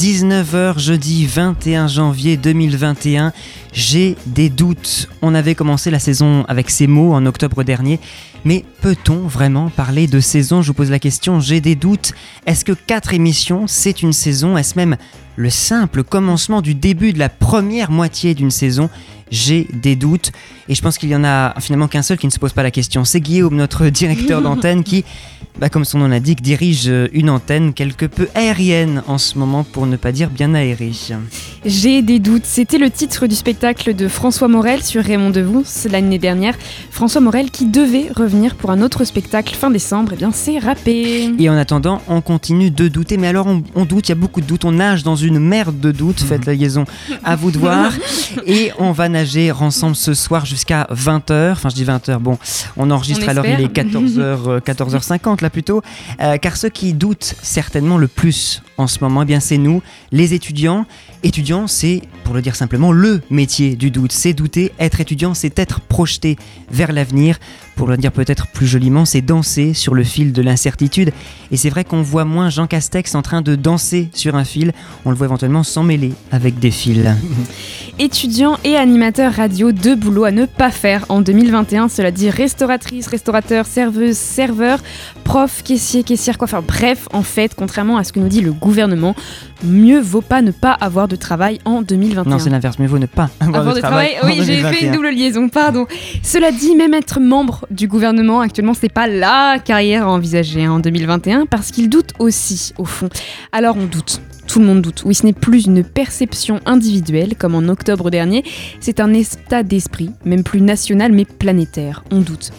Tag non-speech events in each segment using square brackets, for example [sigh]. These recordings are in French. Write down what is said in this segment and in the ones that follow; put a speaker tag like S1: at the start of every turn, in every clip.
S1: 19h jeudi 21 janvier 2021. J'ai des doutes. On avait commencé la saison avec ces mots en octobre dernier, mais peut-on vraiment parler de saison? Je vous pose la question, j'ai des doutes. Est-ce que 4 émissions, c'est une saison? Est-ce même le simple commencement du début de la première moitié d'une saison? J'ai des doutes et je pense qu'il y en a finalement qu'un seul qui ne se pose pas la question. C'est Guillaume, notre directeur d'antenne, qui, bah, comme son nom l'indique, dirige euh, une antenne quelque peu aérienne en ce moment, pour ne pas dire bien aérée.
S2: J'ai des doutes. C'était le titre du spectacle de François Morel sur Raymond Devons l'année dernière. François Morel qui devait revenir pour un autre spectacle fin décembre. Eh bien, c'est râpé.
S1: Et en attendant, on continue de douter. Mais alors, on, on doute, il y a beaucoup de doutes. On nage dans une merde de doutes. Faites la liaison à vous de voir. [laughs] Et on va nager ensemble ce soir jusqu'à 20h. Enfin, je dis 20h. Bon, on enregistre
S2: On
S1: alors, il est 14h, euh, 14h50 là plutôt. Euh, car ceux qui doutent certainement le plus en ce moment, eh bien, c'est nous, les étudiants. Étudiant, c'est, pour le dire simplement, le métier du doute. C'est douter. Être étudiant, c'est être projeté vers l'avenir. Pour le dire peut-être plus joliment, c'est danser sur le fil de l'incertitude. Et c'est vrai qu'on voit moins Jean Castex en train de danser sur un fil. On le voit éventuellement s'emmêler avec des fils. [laughs]
S2: Étudiants et animateurs radio, deux boulots à ne pas faire en 2021. Cela dit restauratrice, restaurateur, serveuse, serveur, prof, caissier, caissière, coiffeur. Bref, en fait, contrairement à ce que nous dit le gouvernement, mieux vaut pas ne pas avoir de travail en 2021.
S1: Non, c'est l'inverse. Mieux vaut ne pas avoir,
S2: Avoir
S1: de
S2: de travail, oui, j'ai fait
S1: 2021.
S2: une double liaison, pardon. Cela dit, même être membre du gouvernement actuellement, c'est pas la carrière à envisager hein, en 2021 parce qu'il doute aussi, au fond. Alors on doute. Tout le monde doute. Oui, ce n'est plus une perception individuelle comme en octobre dernier, c'est un état d'esprit, même plus national mais planétaire. On doute.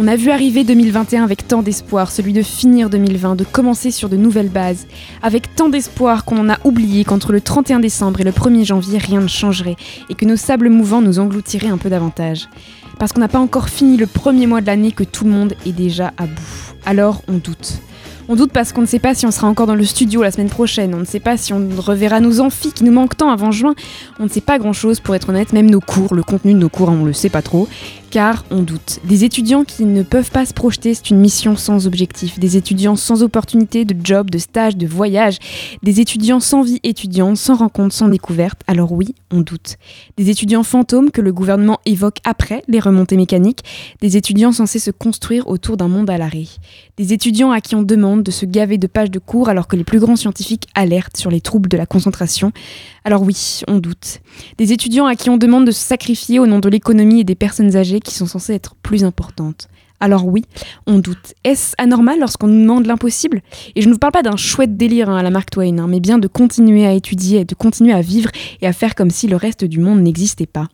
S2: On a vu arriver 2021 avec tant d'espoir, celui de finir 2020, de commencer sur de nouvelles bases, avec tant d'espoir qu'on en a oublié qu'entre le 31 décembre et le 1er janvier, rien ne changerait, et que nos sables mouvants nous engloutiraient un peu davantage. Parce qu'on n'a pas encore fini le premier mois de l'année que tout le monde est déjà à bout. Alors on doute. On doute parce qu'on ne sait pas si on sera encore dans le studio la semaine prochaine, on ne sait pas si on reverra nos amphis qui nous manquent tant avant juin, on ne sait pas grand chose pour être honnête, même nos cours, le contenu de nos cours, on le sait pas trop, car on doute. Des étudiants qui ne peuvent pas se projeter, c'est une mission sans objectif. Des étudiants sans opportunité de job, de stage, de voyage. Des étudiants sans vie étudiante, sans rencontre, sans découverte. Alors oui, on doute. Des étudiants fantômes que le gouvernement évoque après les remontées mécaniques. Des étudiants censés se construire autour d'un monde à l'arrêt. Des étudiants à qui on demande de se gaver de pages de cours alors que les plus grands scientifiques alertent sur les troubles de la concentration. Alors oui, on doute. Des étudiants à qui on demande de se sacrifier au nom de l'économie et des personnes âgées qui sont censées être plus importantes. Alors oui, on doute. Est-ce anormal lorsqu'on nous demande l'impossible? Et je ne vous parle pas d'un chouette délire hein, à la Mark Twain, hein, mais bien de continuer à étudier, de continuer à vivre et à faire comme si le reste du monde n'existait pas.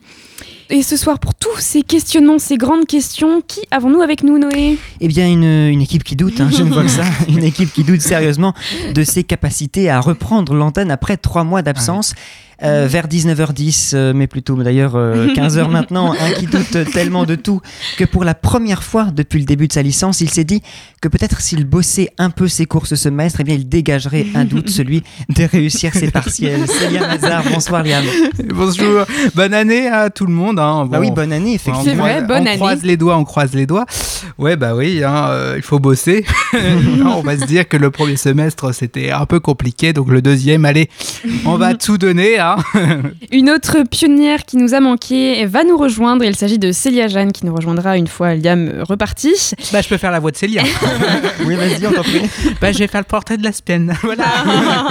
S2: Et ce soir, pour tous ces questionnements, ces grandes questions, qui avons-nous avec nous, Noé?
S1: Eh bien, une, une équipe qui doute, hein, je ne vois que ça. [laughs] Une équipe qui doute sérieusement de ses capacités à reprendre l'antenne après trois mois d'absence. Euh, vers 19h10, euh, mais plutôt d'ailleurs euh, [laughs] 15h maintenant, un qui doute tellement de tout que pour la première fois depuis le début de sa licence, il s'est dit que peut-être s'il bossait un peu ses cours ce semestre, eh bien il dégagerait un doute, [laughs] celui de réussir ses partiels. [laughs] C'est Liam Hazard, bonsoir Liam.
S3: Bonjour, bonne année à tout le monde. Hein.
S1: Bah oui, bonne année, effectivement.
S2: C'est vrai, bonne
S3: on
S2: année.
S3: croise les doigts, on croise les doigts. Ouais, bah oui, hein, euh, il faut bosser. on va se dire que le premier semestre, c'était un peu compliqué. Donc le deuxième, allez, on va tout donner. [laughs]
S2: Une autre pionnière qui nous a manqué va nous rejoindre. Il s'agit de Célia Jeanne qui nous rejoindra une fois Liam reparti.
S3: bah, je peux faire la voix de Célia. [laughs]
S1: Oui, vas-y, on t'en prie. [laughs]
S3: bah, je vais faire le portrait de la semaine. Voilà.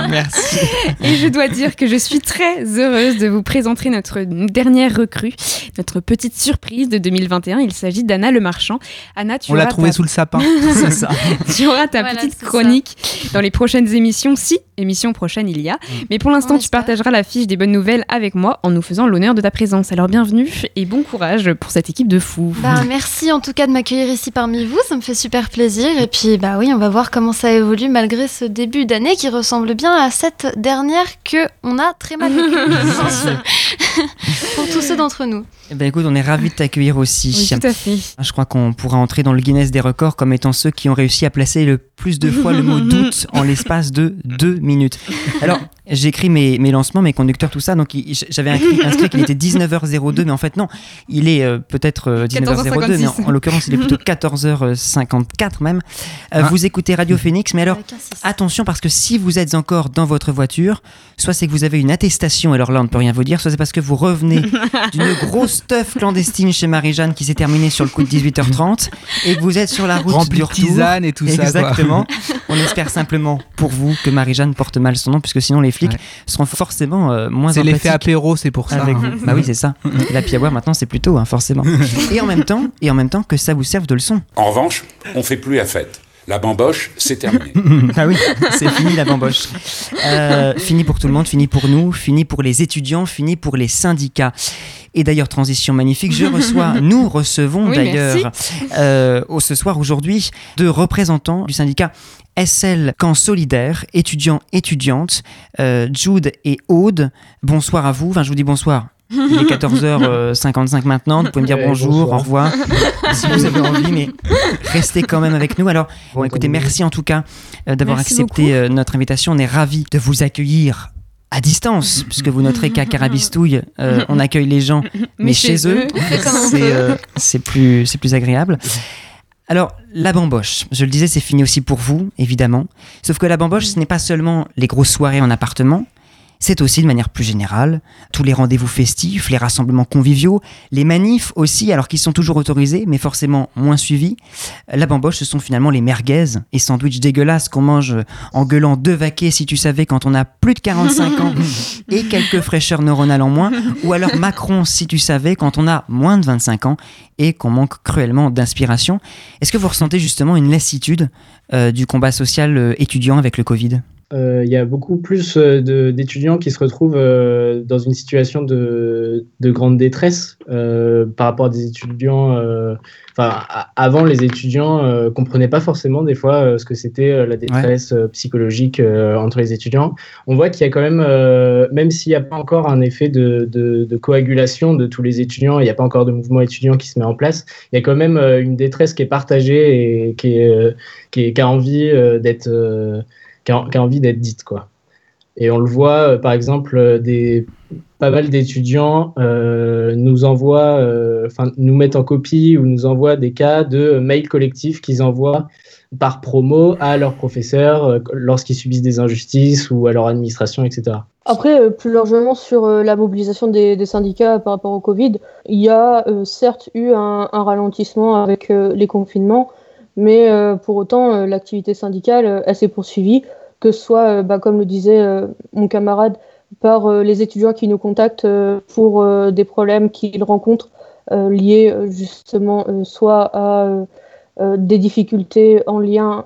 S3: Merci.
S2: Et je dois dire que je suis très heureuse de vous présenter notre dernière recrue, notre petite surprise de 2021. Il s'agit d'Anna Le Marchand. Anna, tu
S3: On l'a
S2: auras
S3: trouvé
S2: ta-
S3: sous le sapin.
S1: C'est ça.
S2: tu auras ta
S4: Voilà,
S2: petite
S4: ça.
S2: chronique dans les prochaines émissions, si émission prochaine il y a. Mais pour l'instant, tu partageras la fiche partager des bonnes nouvelles avec moi en nous faisant l'honneur de ta présence. Alors bienvenue et bon courage pour cette équipe de fous.
S4: Bah, merci en tout cas de m'accueillir ici parmi vous, ça me fait super plaisir. Et puis bah oui, on va voir comment ça évolue malgré ce début d'année qui ressemble bien à cette dernière que on a très mal vécu. [laughs] [laughs] pour tous ceux d'entre nous.
S1: Eh ben écoute, on est ravis de t'accueillir aussi.
S2: Oui, tout à fait.
S1: Je crois qu'on pourra entrer dans le Guinness des records comme étant ceux qui ont réussi à placer le plus de fois le mot [laughs] doute en l'espace de deux minutes. Alors, j'écris mes, mes lancements, mes conducteurs, tout ça. Donc, j'avais inscrit, [laughs] inscrit qu'il était 19h02, mais en fait, non. Il est euh, peut-être euh, 19h02, mais en, en l'occurrence, il est plutôt 14h54 même. Euh,
S3: Ah.
S1: Vous écoutez Radio Phoenix, mais alors. Attention parce que si vous êtes encore dans votre voiture, soit c'est que vous avez une attestation, alors là on ne peut rien vous dire, soit c'est parce que vous revenez [laughs] d'une grosse teuf clandestine chez Marie-Jeanne qui s'est terminée sur le coup de 18h30 et que vous êtes sur la route
S3: Rempli
S1: du
S3: de
S1: retour.
S3: tisane et tout ça.
S1: Exactement. On espère simplement pour vous que Marie-Jeanne porte mal son nom puisque sinon les flics
S3: Ouais.
S1: seront forcément euh, moins
S3: C'est l'effet apéro, c'est pour ça.
S1: avec
S3: hein.
S1: vous. Bah oui, c'est ça. [laughs] La piaboire maintenant c'est plutôt hein, forcément. [laughs] Et en même temps, et en même temps que ça vous serve de leçon.
S5: En revanche, on fait plus la fête. La bamboche, c'est terminé. [laughs]
S1: Ah oui, c'est fini la bamboche. Euh, fini pour tout le monde, fini pour nous, fini pour les étudiants, fini pour les syndicats. Et d'ailleurs, transition magnifique, je reçois, [laughs] nous recevons
S2: Oui,
S1: d'ailleurs euh, ce soir aujourd'hui deux représentants du syndicat SL Camp Solidaire, étudiants, étudiantes, euh, Jude et Aude. Bonsoir à vous, enfin je vous dis bonsoir. Il est 14h55 maintenant, vous pouvez me dire
S6: Ouais,
S1: bonjour,
S6: bonsoir.
S1: au revoir, si vous avez envie, mais restez quand même avec nous. Alors, bon, écoutez, merci en tout cas euh, d'avoir accepté notre invitation. On est ravis de vous accueillir à distance, puisque vous noterez qu'à Carabistouille, euh, on accueille les gens, mais, chez, eux, c'est euh, c'est plus, c'est plus agréable. Alors, la bamboche, je le disais, c'est fini aussi pour vous, évidemment. Sauf que la bamboche, ce n'est pas seulement les grosses soirées en appartement, c'est aussi de manière plus générale tous les rendez-vous festifs, les rassemblements conviviaux, les manifs aussi, alors qu'ils sont toujours autorisés, mais forcément moins suivis. La bamboche, ce sont finalement les merguez et sandwichs dégueulasses qu'on mange en gueulant deux vaquets si tu savais quand on a plus de 45 ans [laughs] et quelques fraîcheurs neuronales en moins, ou alors Macron si tu savais quand on a moins de 25 ans et qu'on manque cruellement d'inspiration. Est-ce que vous ressentez justement une lassitude euh, du combat social euh, étudiant avec le Covid?
S6: Il y a beaucoup plus euh, d'étudiants qui se retrouvent euh, dans une situation de, de grande détresse euh, par rapport à des étudiants. euh, Enfin, avant, les étudiants euh, comprenaient pas forcément des fois euh, ce que c'était euh, la détresse euh, psychologique euh, entre les étudiants. On voit qu'il y a quand même, euh, même s'il n'y a pas encore un effet de, de- de coagulation de tous les étudiants, il n'y a pas encore de mouvement étudiant qui se met en place. Il y a quand même euh, une détresse qui est partagée et qui, est, euh, qui, est- qui a envie euh, d'être euh, qui a, envie d'être dite quoi. Et on le voit euh, par exemple euh, pas mal d'étudiants euh, nous envoient enfin nous mettent en copie ou nous envoient des cas de mails collectifs qu'ils envoient par promo à leurs professeurs lorsqu'ils subissent des injustices ou à leur administration etc.
S7: Après, plus largement sur la mobilisation des, syndicats par rapport au Covid, il y a certes eu un, ralentissement avec les confinements, mais euh, pour autant, euh, l'activité syndicale, euh, elle s'est poursuivie, que ce soit, bah, comme le disait mon camarade, par les étudiants qui nous contactent pour des problèmes qu'ils rencontrent liés justement soit à des difficultés en lien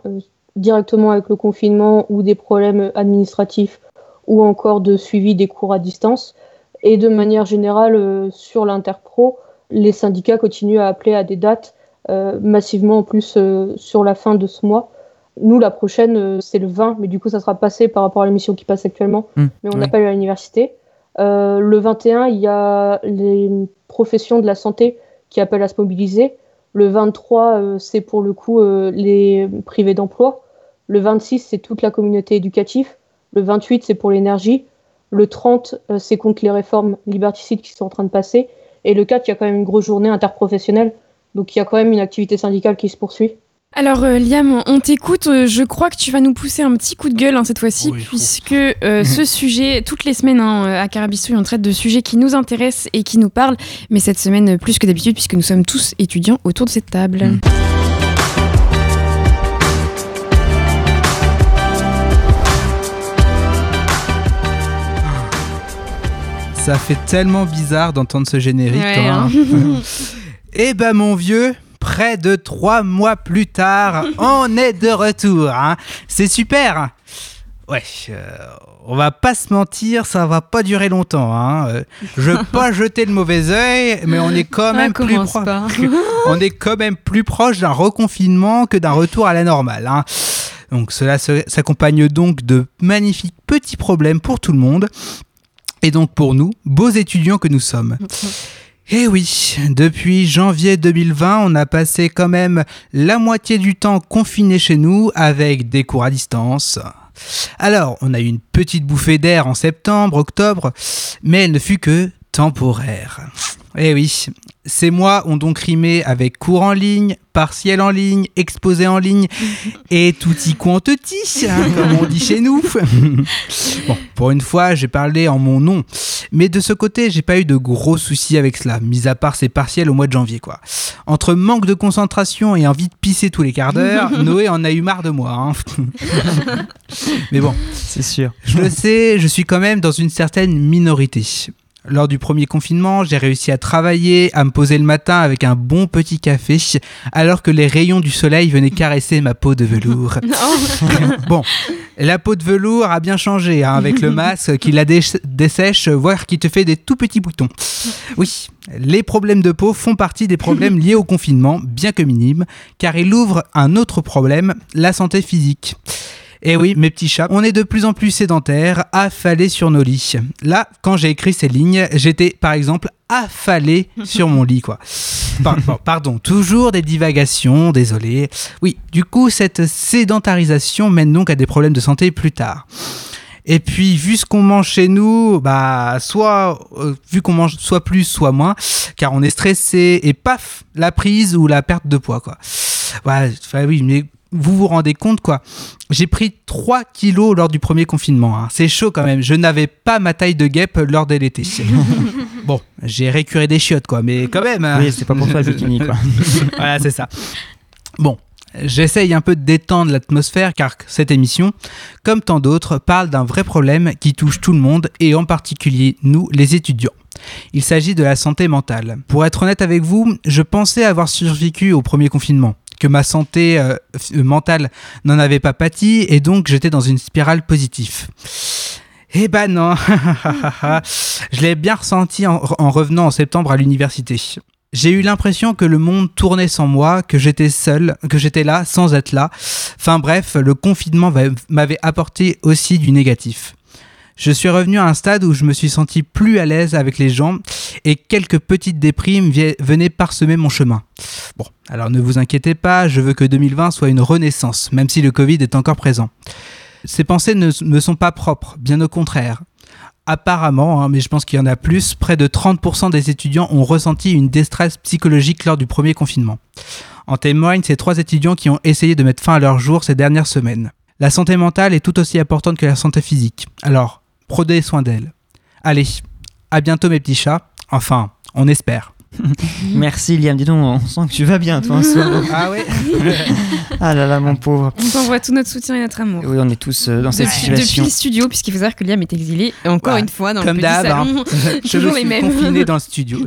S7: directement avec le confinement ou des problèmes administratifs ou encore de suivi des cours à distance. Et de manière générale, sur l'interpro, les syndicats continuent à appeler à des dates massivement en plus euh, sur la fin de ce mois. Nous, la prochaine, euh, c'est le 20, mais du coup, ça sera passé par rapport à l'émission qui passe actuellement.
S1: Mmh,
S7: mais on
S1: oui.
S7: appelle à l'université. Euh, le 21, il y a les professions de la santé qui appellent à se mobiliser. Le 23, euh, c'est pour le coup euh, les privés d'emploi. Le 26, c'est toute la communauté éducative. Le 28, c'est pour l'énergie. Le 30, euh, c'est contre les réformes liberticides qui sont en train de passer. Et le 4, il y a quand même une grosse journée interprofessionnelle. Donc il y a quand même une activité syndicale qui se poursuit.
S2: Alors euh, Liam, on t'écoute. Euh, Je crois que tu vas nous pousser un petit coup de gueule hein, cette fois-ci,
S3: Oui,
S2: puisque euh, [laughs] ce sujet, toutes les semaines hein, à Carabistouille, on traite de sujets qui nous intéressent et qui nous parlent. Mais cette semaine, plus que d'habitude, puisque nous sommes tous étudiants autour de cette table.
S1: Mm.
S3: Ça fait tellement bizarre d'entendre ce générique.
S2: Ouais,
S3: hein.
S2: hein. [laughs] [laughs]
S3: Eh ben mon vieux, près de trois mois plus tard, [laughs] on est de retour. hein. C'est super. Ouais, euh, on va pas se mentir, ça va pas durer longtemps. Hein. Euh, Je veux [laughs] pas jeter le mauvais œil, mais on est quand
S2: Ah,
S3: même plus proche.
S2: pas. [laughs]
S3: on est quand même plus proche d'un reconfinement que d'un retour à la normale. hein. Donc cela s'accompagne donc de magnifiques petits problèmes pour tout le monde. Et donc pour nous, beaux étudiants que nous sommes. Eh oui, depuis janvier 2020, on a passé quand même la moitié du temps confiné chez nous avec des cours à distance. Alors, on a eu une petite bouffée d'air en septembre, octobre, mais elle ne fut que temporaire. Eh oui, ces mois ont donc rimé avec cours en ligne, partiel en ligne, exposé en ligne [laughs] et tutti quanti, hein, comme on dit chez nous. [laughs] bon, pour une fois, j'ai parlé en mon nom, mais de ce côté, j'ai pas eu de gros soucis avec cela, mis à part ces partiels au mois de janvier, quoi. Entre manque de concentration et envie de pisser tous les quarts d'heure, [laughs] Noé en a eu marre de moi. hein. mais bon,
S1: c'est sûr.
S3: Je le sais, je suis quand même dans une certaine minorité. Lors du premier confinement, j'ai réussi à travailler, à me poser le matin avec un bon petit café, alors que les rayons du soleil venaient caresser ma peau de velours. [laughs] [laughs] bon, la peau de velours a bien changé hein, avec le masque qui la dé- dessèche, voire qui te fait des tout petits boutons. Oui, les problèmes de peau font partie des problèmes liés au confinement, bien que minimes, car il ouvre un autre problème, la santé physique. Et oui, mes petits chats, on est de plus en plus sédentaires, affalés sur nos lits. Là, quand j'ai écrit ces lignes, j'étais par exemple affalé [laughs] sur mon lit, quoi. Par- bon, pardon, toujours des divagations, désolé. Oui, du coup, cette sédentarisation mène donc à des problèmes de santé plus tard. Et puis, vu ce qu'on mange chez nous, bah, soit, euh, vu qu'on mange soit plus, soit moins, car on est stressé, et paf, la prise ou la perte de poids, quoi. Ouais, enfin, oui, mais vous vous rendez compte, quoi. J'ai pris 3 kilos lors du premier confinement. hein. C'est chaud quand même. Je n'avais pas ma taille de guêpe lors de l'été. [laughs] bon, j'ai récuré des chiottes, quoi, mais quand même. hein.
S1: Oui, c'est pas pour toi le bikini, quoi. [laughs]
S3: voilà, c'est ça. Bon, j'essaye un peu de détendre l'atmosphère car cette émission, comme tant d'autres, parle d'un vrai problème qui touche tout le monde et en particulier nous, les étudiants. Il s'agit de la santé mentale. Pour être honnête avec vous, je pensais avoir survécu au premier confinement, que ma santé euh, mentale n'en avait pas pâti et donc j'étais dans une spirale positive. Eh ben non, [laughs] je l'ai bien ressenti en, en revenant en septembre à l'université. J'ai eu l'impression que le monde tournait sans moi, que j'étais seul, que j'étais là sans être là. Enfin bref, le confinement va- m'avait apporté aussi du négatif. Je suis revenu à un stade où je me suis senti plus à l'aise avec les gens et quelques petites déprimes venaient parsemer mon chemin. Bon, alors ne vous inquiétez pas, je veux que 2020 soit une renaissance, même si le Covid est encore présent. Ces pensées ne me sont pas propres, bien au contraire. Apparemment, hein, mais je pense qu'il y en a plus, près de 30% des étudiants ont ressenti une détresse psychologique lors du premier confinement. En témoignent ces trois étudiants qui ont essayé de mettre fin à leur jour ces dernières semaines. La santé mentale est tout aussi importante que la santé physique. Alors, prenez soin d'elle. Allez, à bientôt mes petits chats. Enfin, on espère. [laughs]
S1: Merci Liam, dis donc, on sent que tu vas bien toi en ce moment.
S3: Ah ouais [laughs]
S1: Ah là là, mon pauvre.
S2: On t'envoie tout notre soutien et notre amour.
S1: Oui, on est tous euh, dans cette
S2: Depuis,
S1: situation.
S2: depuis le studio, puisqu'il faut savoir que Liam est exilé, encore
S1: Ouais.
S2: une fois, dans
S3: Comme
S2: le petit
S3: hein. [laughs]
S2: salon.
S3: je
S2: toujours les mêmes.
S3: confiné dans le studio.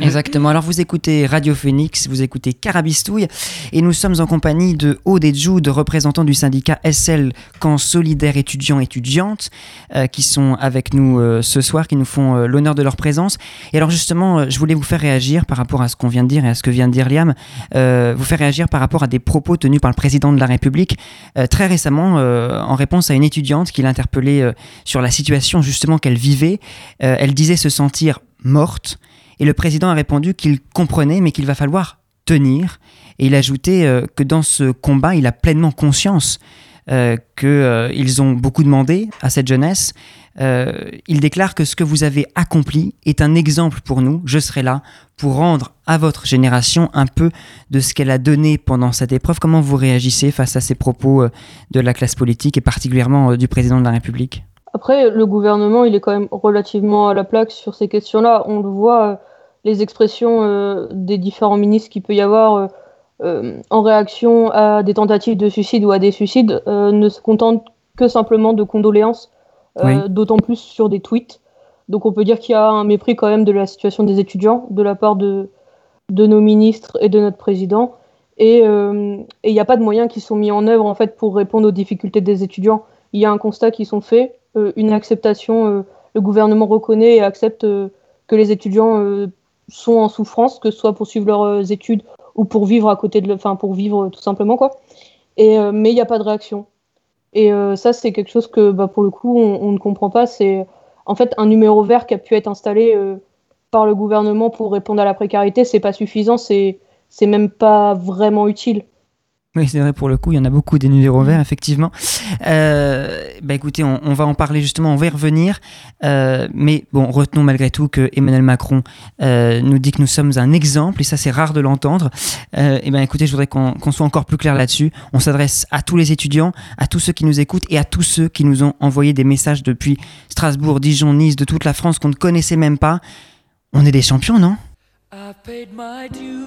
S1: Exactement. Alors vous écoutez Radio Phoenix, vous écoutez Carabistouille et nous sommes en compagnie de Aude et Jude, représentants du syndicat SL Camp Solidaire étudiants étudiantes, euh, qui sont avec nous euh, ce soir, qui nous font euh, l'honneur de leur présence. Et alors justement, euh, je voulais vous faire réagir par rapport à ce qu'on vient de dire et à ce que vient de dire Liam, euh, vous faire réagir par rapport à des propos tenus par le président de la République euh, très récemment euh, en réponse à une étudiante qui l'interpellait euh, sur la situation justement qu'elle vivait. Elle disait se sentir morte et le président a répondu qu'il comprenait mais qu'il va falloir tenir. Et il ajoutait que dans ce combat, il a pleinement conscience qu'ils ont beaucoup demandé à cette jeunesse. Euh, il déclare que ce que vous avez accompli est un exemple pour nous. Je serai là pour rendre à votre génération un peu de ce qu'elle a donné pendant cette épreuve. Comment vous réagissez face à ces propos euh, de la classe politique et particulièrement euh, du président de la République?
S7: Après, le gouvernement, il est quand même relativement à la plaque sur ces questions-là. On le voit, les expressions des différents ministres qu'il peut y avoir en réaction à des tentatives de suicide ou à des suicides ne se contentent que simplement de condoléances,
S1: Oui.
S7: d'autant plus sur des tweets. Donc on peut dire qu'il y a un mépris quand même de la situation des étudiants de la part de, de nos ministres et de notre président. Et euh, il n'y a pas de moyens qui sont mis en œuvre en fait pour répondre aux difficultés des étudiants. il y a un constat qui sont faits, une acceptation, le gouvernement reconnaît et accepte que les étudiants sont en souffrance, que ce soit pour suivre leurs études ou pour vivre à côté de, enfin pour vivre tout simplement quoi. Et mais il n'y a pas de réaction. Et ça c'est quelque chose que bah, pour le coup on, ne comprend pas. C'est en fait un numéro vert qui a pu être installé par le gouvernement pour répondre à la précarité, c'est pas suffisant, c'est c'est même pas vraiment utile.
S8: Oui, c'est vrai, pour le coup, il y en a beaucoup des numéros verts, effectivement. Euh, bah écoutez, on, va en parler justement, on va y revenir. Euh, mais bon, retenons malgré tout que Emmanuel Macron euh, nous dit que nous sommes un exemple, et ça, c'est rare de l'entendre. et ben écoutez, je voudrais qu'on soit encore plus clair là-dessus. On s'adresse à tous les étudiants, à tous ceux qui nous écoutent et à tous ceux qui nous ont envoyé des messages depuis Strasbourg, Dijon, Nice, de toute la France qu'on ne connaissait même pas. On est des champions, non? I've paid my dues,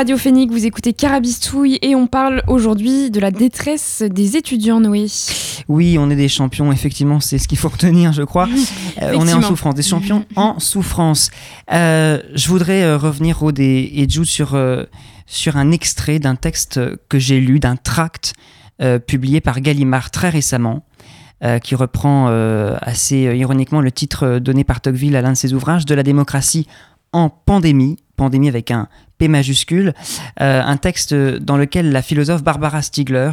S8: Radio Phénix, vous écoutez Carabistouille et on parle aujourd'hui de la détresse des étudiants, Noé. Oui, on est des champions, effectivement, c'est ce qu'il faut retenir, je crois. Euh, on est en souffrance, des champions en souffrance. Euh, je voudrais euh, revenir, Aude et, Jude, sur, sur un extrait d'un texte que j'ai lu, d'un tract publié par Gallimard très récemment. qui reprend assez ironiquement le titre donné par Tocqueville à l'un de ses ouvrages, De la démocratie en pandémie, pandémie avec un P majuscule, euh, un texte dans lequel la philosophe Barbara Stiegler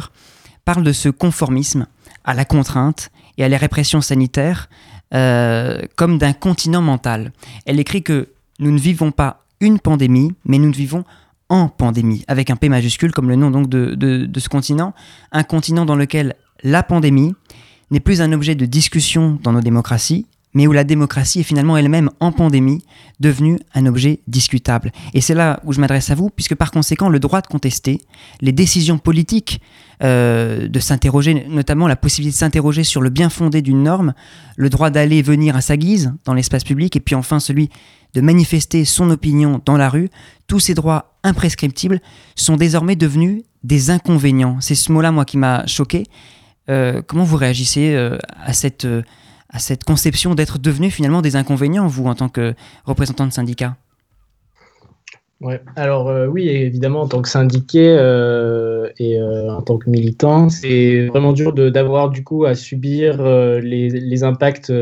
S8: parle de ce conformisme à la contrainte et à les répressions sanitaires euh, comme d'un continent mental. Elle écrit que nous ne vivons pas une pandémie, mais nous vivons en pandémie, avec un P majuscule comme le nom donc de, de ce continent, un continent dans lequel la pandémie n'est plus un objet de discussion dans nos démocraties,
S1: mais où la démocratie est finalement elle-même en pandémie devenue un objet discutable. Et c'est là où je m'adresse à vous, puisque par conséquent, le droit de contester, les décisions politiques, euh, de s'interroger, notamment la possibilité de s'interroger sur le bien fondé d'une norme, le droit d'aller et venir à sa guise dans l'espace public, et puis enfin celui de manifester son opinion dans la rue, tous ces droits imprescriptibles sont désormais devenus des inconvénients. C'est ce mot-là, moi, qui m'a choqué. Euh, comment vous réagissez euh, à cette à cette conception d'être devenu finalement des inconvénients, vous, en tant que représentant de syndicat
S6: Ouais. Alors euh, oui, évidemment, en tant que syndiqué euh, et euh, en tant que militant, c'est vraiment dur d'avoir du coup à subir les, impacts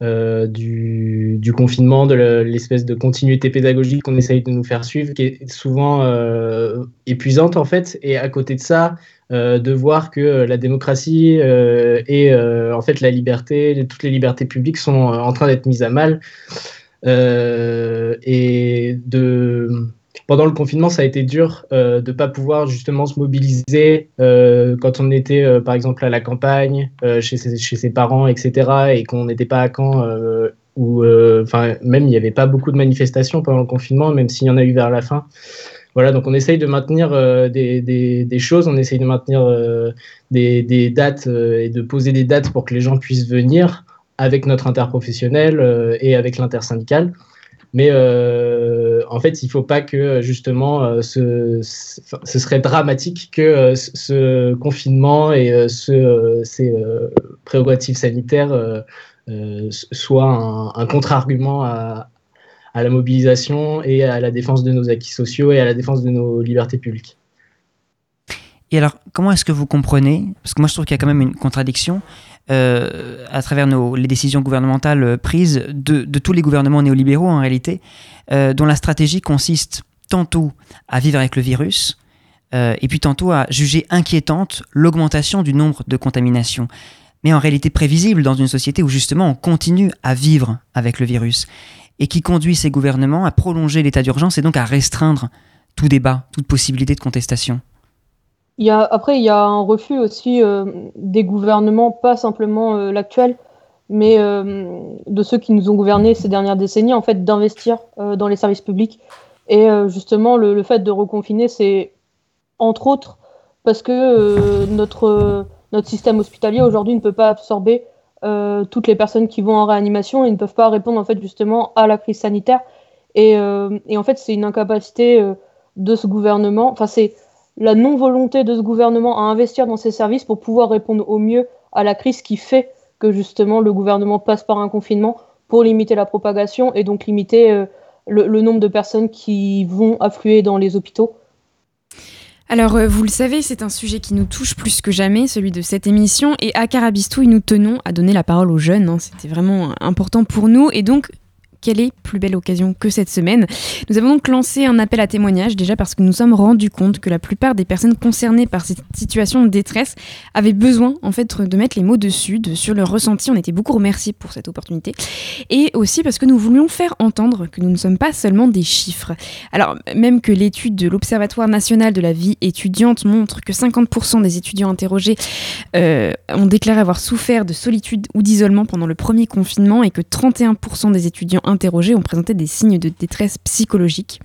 S6: du, confinement, de l'espèce de continuité pédagogique qu'on essaye de nous faire suivre, qui est souvent épuisante en fait. Et à côté de ça, euh, de voir que la démocratie euh, et euh, en fait la liberté, toutes les libertés publiques sont en train d'être mises à mal. et de pendant le confinement, ça a été dur de ne pas pouvoir justement se mobiliser quand on était, par exemple, à la campagne, chez, ses, chez, ses, parents, etc., et qu'on n'était pas à Caen, ou même il n'y avait pas beaucoup de manifestations pendant le confinement, même s'il y en a eu vers la fin. Voilà, donc on essaye de maintenir euh, des, choses, on essaye de maintenir euh, des, dates euh, et de poser des dates pour que les gens puissent venir avec notre interprofessionnel et avec l'intersyndical. Mais en fait, il ne faut pas que justement ce, serait dramatique que ce confinement et ce, ces prérogatives sanitaires soient un, un contre-argument à, à la mobilisation et à la défense de nos acquis sociaux et à la défense de nos libertés publiques.
S1: Et alors, comment est-ce que vous comprenez, parce que moi je trouve qu'il y a quand même une contradiction euh, à travers les décisions gouvernementales euh, prises de, tous les gouvernements néolibéraux en réalité, euh, dont la stratégie consiste tantôt à vivre avec le virus, et puis tantôt à juger inquiétante l'augmentation du nombre de contaminations, mais en réalité prévisible dans une société où justement on continue à vivre avec le virus et qui conduit ces gouvernements à prolonger l'état d'urgence et donc à restreindre tout débat, toute possibilité de contestation.
S7: Il y a, après, il y a un refus aussi euh, des gouvernements, pas simplement euh, l'actuel, mais euh, de ceux qui nous ont gouvernés ces dernières décennies, en fait, d'investir dans les services publics. Et justement, le, le, fait de reconfiner, c'est entre autres parce que notre, notre système hospitalier aujourd'hui ne peut pas absorber euh, toutes les personnes qui vont en réanimation et ne peuvent pas répondre en fait justement à la crise sanitaire. Et, euh, en fait, c'est une incapacité euh, de ce gouvernement, enfin c'est la non-volonté de ce gouvernement à investir dans ces services pour pouvoir répondre au mieux à la crise qui fait que justement le gouvernement passe par un confinement pour limiter la propagation et donc limiter le, nombre de personnes qui vont affluer dans les hôpitaux.
S2: Alors, euh, vous le savez, c'est un sujet qui nous touche plus que jamais, celui de cette émission. Et à Carabistouille, nous tenons à donner la parole aux jeunes. Hein. C'était vraiment important pour nous. Et donc, quelle est plus belle occasion que cette semaine Nous avons donc lancé un appel à témoignage déjà parce que nous sommes rendus compte que la plupart des personnes concernées par cette situation de détresse avaient besoin en fait de mettre les mots dessus, de, sur leur ressenti. On était beaucoup remerciés pour cette opportunité et aussi parce que nous voulions faire entendre que nous ne sommes pas seulement des chiffres. Alors même que l'étude de l'Observatoire national de la vie étudiante montre que 50% des étudiants interrogés euh, ont déclaré avoir souffert de solitude ou d'isolement pendant le premier confinement et que 31% des étudiants interrogés ont présenté des signes de détresse psychologique.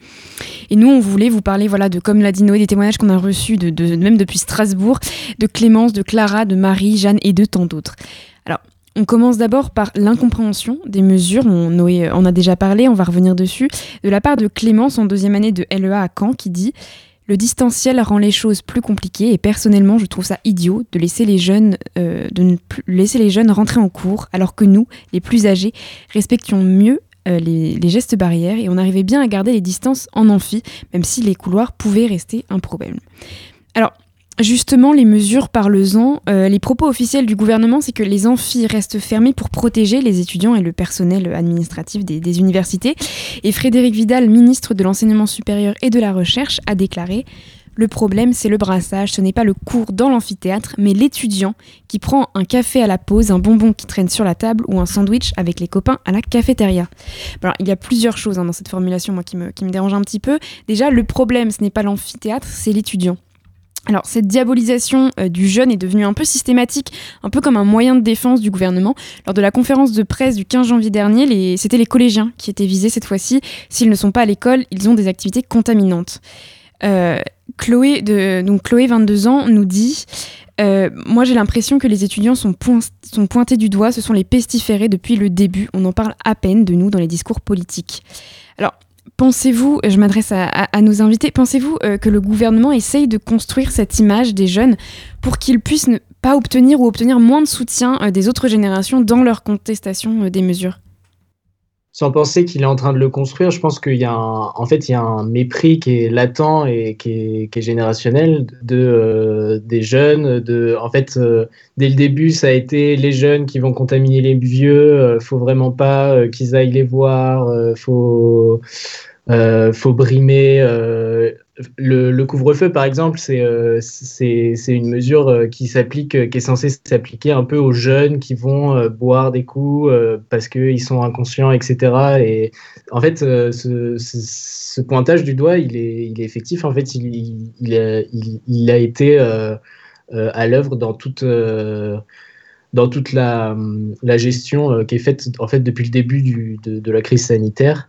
S2: Et nous, on voulait vous parler, voilà, de comme l'a dit Noé, des témoignages qu'on a reçus, de, même depuis Strasbourg, de Clémence, de Clara, de Marie, Jeanne et de tant d'autres. Alors, on commence d'abord par l'incompréhension des mesures. On, Noé en a déjà parlé, on va revenir dessus. De la part de Clémence en deuxième année de LEA à Caen qui dit le distanciel rend les choses plus compliquées et personnellement je trouve ça idiot de laisser les jeunes, euh, de laisser les jeunes rentrer en cours alors que nous, les plus âgés, respections mieux euh, les, gestes barrières et on arrivait bien à garder les distances en amphi, même si les couloirs pouvaient rester un problème. Alors, justement, les mesures parlent-en. Euh, les propos officiels du gouvernement, c'est que les amphis restent fermés pour protéger les étudiants et le personnel administratif des universités. Et Frédéric Vidal, ministre de l'Enseignement supérieur et de la Recherche, a déclaré le problème, c'est le brassage. Ce n'est pas le cours dans l'amphithéâtre, mais l'étudiant qui prend un café à la pause, un bonbon qui traîne sur la table ou un sandwich avec les copains à la cafétéria. Alors, il y a plusieurs choses hein, dans cette formulation moi, qui, me, qui dérange un petit peu. Déjà, le problème, ce n'est pas l'amphithéâtre, c'est l'étudiant. Alors cette diabolisation euh, du jeune est devenue un peu systématique, un peu comme un moyen de défense du gouvernement. Lors de la conférence de presse du 15 janvier dernier, c'était les collégiens qui étaient visés cette fois-ci. S'ils ne sont pas à l'école, ils ont des activités contaminantes. Euh, Chloé, de... donc Chloé, 22 ans, nous dit euh, Moi j'ai l'impression que les étudiants sont, point... sont pointés du doigt, ce sont les pestiférés depuis le début. On en parle à peine de nous dans les discours politiques. Alors, Pensez-vous, je m'adresse à, nos invités, pensez-vous euh, que le gouvernement essaye de construire cette image des jeunes pour qu'ils puissent ne pas obtenir ou obtenir moins de soutien euh, des autres générations dans leur contestation des mesures?
S6: Sans penser qu'il est en train de le construire, je pense qu'il y a un, en fait, il y a un mépris qui est latent et qui est, qui est générationnel de, euh, des jeunes. De, en fait, euh, dès le début, ça a été les jeunes qui vont contaminer les vieux. Euh, faut vraiment pas euh, qu'ils aillent les voir. Euh, faut, faut brimer le, le couvre-feu, par exemple, c'est euh, une mesure euh, qui s'applique, euh, qui est censée s'appliquer un peu aux jeunes qui vont euh, boire des coups euh, parce qu'ils sont inconscients, etc. Et en fait, ce, pointage du doigt, il est, il est effectif. En fait, il, il, a, il, a, été à l'œuvre dans toute dans toute la, gestion qui est faite en fait depuis le début de, de, la crise sanitaire.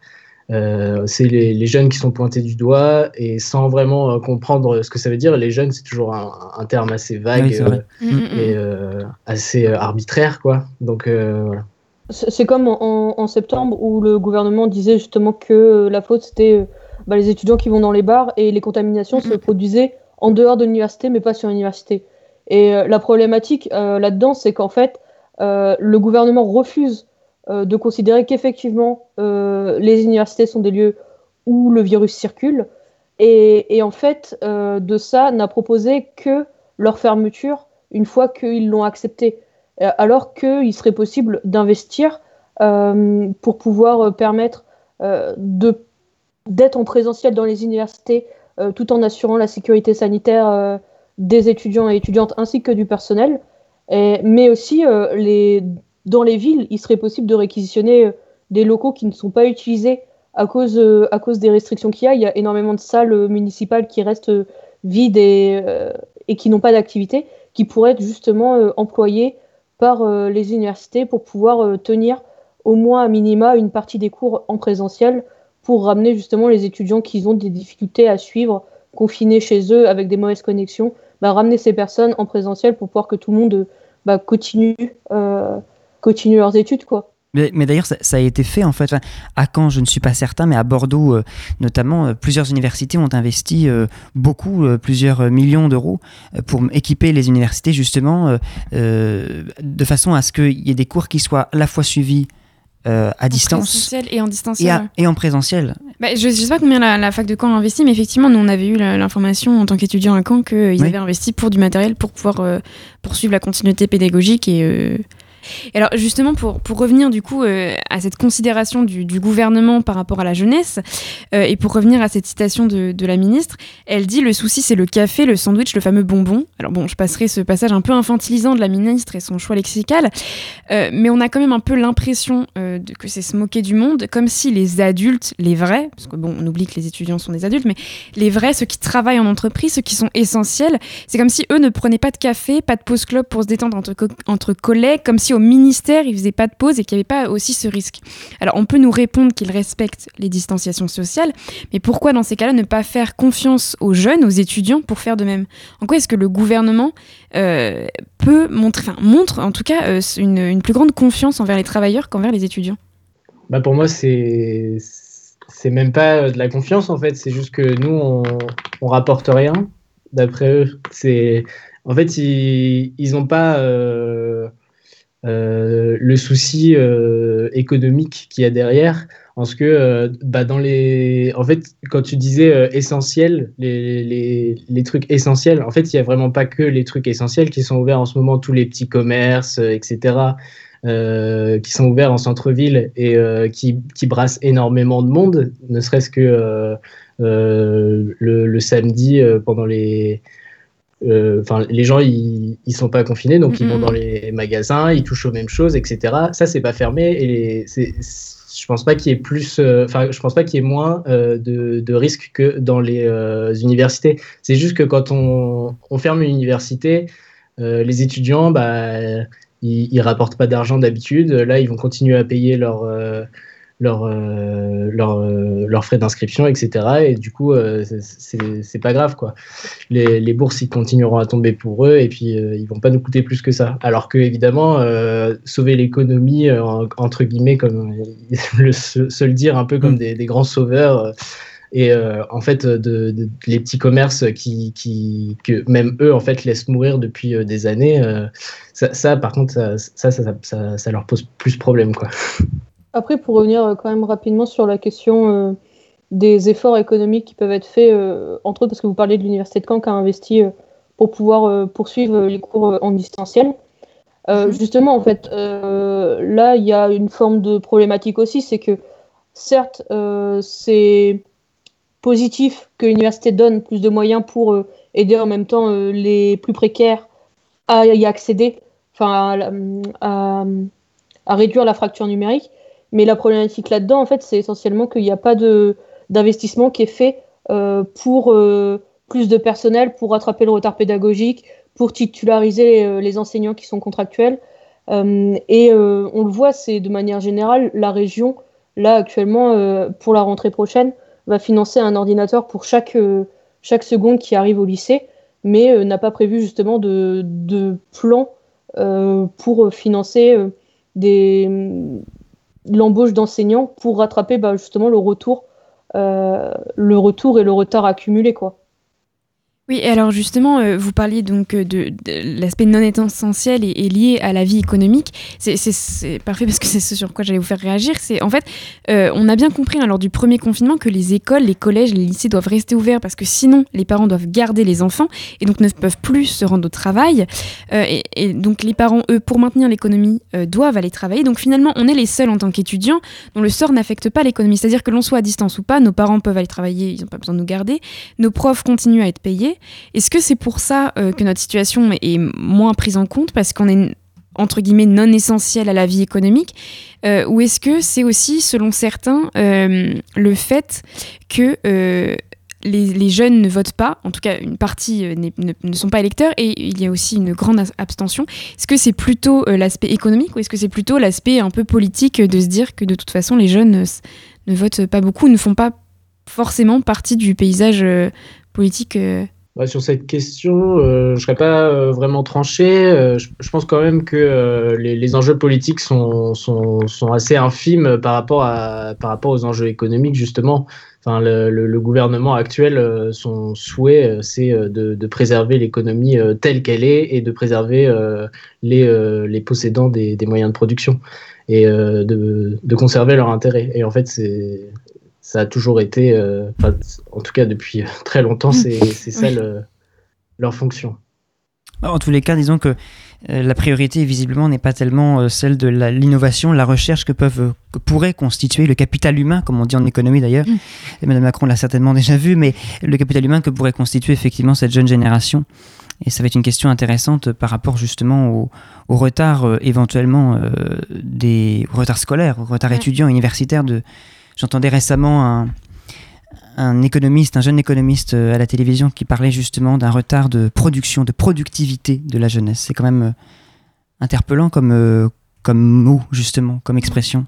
S6: Euh, c'est les, les, jeunes qui sont pointés du doigt et sans vraiment euh, comprendre ce que ça veut dire. Les jeunes, c'est toujours un, un, terme assez vague oui, euh, mmh, et euh, assez arbitraire, quoi. Donc voilà.
S7: C'est comme en, en, septembre où le gouvernement disait justement que la faute c'était bah, les étudiants qui vont dans les bars et les contaminations se produisaient en dehors de l'université mais pas sur l'université. Et la problématique là-dedans, c'est qu'en fait, le gouvernement refuse euh, de considérer qu'effectivement euh, les universités sont des lieux où le virus circule. Et, et en fait, euh, de ça n'a proposé que leur fermeture une fois qu'ils l'ont accepté. Alors qu'il serait possible d'investir pour pouvoir permettre d'être en présentiel dans les universités tout en assurant la sécurité sanitaire des étudiants et étudiantes ainsi que du personnel. Mais aussi les, dans les villes, il serait possible de réquisitionner euh, des locaux qui ne sont pas utilisés à cause, euh, à cause des restrictions qu'il y a. Il y a énormément de salles euh, municipales qui restent vides et, et qui n'ont pas d'activité, qui pourraient être justement employées par les universités pour pouvoir tenir au moins à minima une partie des cours en présentiel pour ramener justement les étudiants qui ont des difficultés à suivre, confinés chez eux avec des mauvaises connexions, bah, ramener ces personnes en présentiel pour pouvoir que tout le monde bah, continue continuer leurs études, quoi.
S1: Mais, mais d'ailleurs, ça, ça, a été fait en fait. Enfin, à Caen, je ne suis pas certain, mais à Bordeaux, euh, notamment, euh, plusieurs universités ont investi euh, beaucoup, euh, plusieurs millions d'euros euh, pour équiper les universités justement euh, de façon à ce qu'il y ait des cours qui soient à la fois suivis euh, à
S2: en
S1: distance
S2: et en distanciel
S1: et, à, et en présentiel.
S2: Bah, je ne sais pas combien la, la, fac de Caen a investi, mais effectivement, nous on avait eu l'information en tant qu'étudiant à Caen qu'ils oui. avaient investi pour du matériel pour pouvoir euh, poursuivre la continuité pédagogique et euh, et alors justement, pour, pour revenir du coup euh, à cette considération du, gouvernement par rapport à la jeunesse, euh, et pour revenir à cette citation de, la ministre, elle dit le souci c'est le café, le sandwich, le fameux bonbon. Alors bon, je passerai ce passage un peu infantilisant de la ministre et son choix lexical, euh, mais on a quand même un peu l'impression que c'est se moquer du monde, comme si les adultes, les vrais, parce que bon, on oublie que les étudiants sont des adultes, mais les vrais, ceux qui travaillent en entreprise, ceux qui sont essentiels, c'est comme si eux ne prenaient pas de café, pas de pause club pour se détendre entre, entre collègues, comme si au ministère, il faisait pas de pause et qu'il n'y avait pas aussi ce risque. Alors, on peut nous répondre qu'ils respectent les distanciations sociales, mais pourquoi dans ces cas-là ne pas faire confiance aux jeunes, aux étudiants pour faire de même? En quoi est-ce que le gouvernement euh, peut montrer, montre en tout cas euh, une, plus grande confiance envers les travailleurs qu'envers les étudiants?
S6: Bah Pour moi, c'est même pas de la confiance en fait, c'est juste que nous on, on rapporte rien d'après eux. C'est en fait ils ils pas euh, le souci euh, économique qu'il y a derrière. Parce que euh, bah dans les, en fait, quand tu disais euh, essentiel, les, les, les, trucs essentiels, en fait, il y a vraiment pas que les trucs essentiels qui sont ouverts en ce moment, tous les petits commerces, euh, etc., qui sont ouverts en centre-ville et qui, qui brassent énormément de monde, ne serait-ce que le, samedi pendant les euh, enfin, euh, les gens ils, ils sont pas confinés, donc ils vont dans les magasins, ils touchent aux mêmes choses, etc. Ça c'est pas fermé et les, je je pense pas qu'il y ait plus, enfin, je pense pas qu'il y ait moins de, de, risques que dans les universités. C'est juste que quand on, on ferme une université, les étudiants, bah, ils, ils rapportent pas d'argent d'habitude. Là, ils vont continuer à payer leur leurs euh, leur, euh, leur frais d'inscription, etc. Et du coup, euh, c'est pas grave. quoi. Les, les, bourses, ils continueront à tomber pour eux et puis ils vont pas nous coûter plus que ça. Alors que, évidemment, sauver l'économie, entre guillemets, comme [laughs] le, se, le dire, un peu comme mm. des, des grands sauveurs. et en fait, de, les petits commerces qui, qui, que même eux, en fait, laissent mourir depuis des années, ça, ça, par contre, ça ça, ça, ça, ça, leur pose plus problème. Quoi.
S7: Après, pour revenir euh, quand même rapidement sur la question euh, des efforts économiques qui peuvent être faits, euh, entre autres parce que vous parlez de l'Université de Caen qui a investi pour pouvoir poursuivre les cours en distanciel. Mhm. Justement, en fait, là, il y a une forme de problématique aussi, c'est que certes, c'est positif que l'université donne plus de moyens pour aider en même temps les plus précaires à y accéder, enfin à, réduire la fracture numérique. Mais la problématique là-dedans, en fait, c'est essentiellement qu'il n'y a pas d'investissement qui est fait euh, pour euh, plus de personnel, pour rattraper le retard pédagogique, pour titulariser euh, les enseignants qui sont contractuels. et on le voit, c'est de manière générale, la région, là actuellement, pour la rentrée prochaine, va financer un ordinateur pour chaque, chaque seconde qui arrive au lycée, mais n'a pas prévu justement de, de plan pour financer des l'embauche d'enseignants pour rattraper bah, justement le retour, euh, le retour et le retard accumulé, quoi.
S2: Oui, alors justement, euh, vous parliez donc euh, de, l'aspect non essentiel et, lié à la vie économique. C'est parfait parce que c'est ce sur quoi j'allais vous faire réagir. C'est en fait, euh, on a bien compris hein, lors du premier confinement que les écoles, les collèges, les lycées doivent rester ouverts parce que sinon les parents doivent garder les enfants et donc ne peuvent plus se rendre au travail. Et, donc les parents, eux, pour maintenir l'économie, doivent aller travailler. Donc finalement, on est les seuls en tant qu'étudiants dont le sort n'affecte pas l'économie. C'est-à-dire que l'on soit à distance ou pas, nos parents peuvent aller travailler, ils n'ont pas besoin de nous garder. Nos profs continuent à être payés. Est-ce que c'est pour ça euh, que notre situation est moins prise en compte parce qu'on est entre guillemets non essentiel à la vie économique euh, ou est-ce que c'est aussi selon certains euh, le fait que les, jeunes ne votent pas, en tout cas une partie ne, sont pas électeurs et il y a aussi une grande abstention. Est-ce que c'est plutôt l'aspect économique ou est-ce que c'est plutôt l'aspect un peu politique de se dire que de toute façon les jeunes ne votent pas beaucoup, ne font pas forcément partie du paysage politique
S6: sur cette question, euh, je ne serais pas euh, vraiment tranché. Euh, je, pense quand même que les, enjeux politiques sont, sont, sont, assez infimes par rapport, à, par rapport aux enjeux économiques, justement. Enfin, le, le, gouvernement actuel, son souhait, c'est de, de, préserver l'économie telle qu'elle est et de préserver les, les possédants des, des, moyens de production et de, de conserver leur intérêt. Et en fait, c'est ça a toujours été, euh, en tout cas depuis [laughs] très longtemps, c'est [laughs] ça leur fonction.
S1: En tous les cas, disons que euh, la priorité, visiblement, n'est pas tellement euh, celle de l'innovation, la, recherche que, peuvent, que pourrait constituer le capital humain, comme on dit en économie d'ailleurs. Mm. Et Madame Macron l'a certainement [laughs] déjà vu, mais le capital humain que pourrait constituer effectivement cette jeune génération. Et ça va être une question intéressante par rapport justement au, retard éventuellement des au retard scolaire, au retard étudiant, universitaire de, J'entendais récemment un, économiste, un jeune économiste euh, à la télévision qui parlait justement d'un retard de production, de productivité de la jeunesse. C'est quand même euh, interpellant comme, euh, comme mot, justement, comme expression.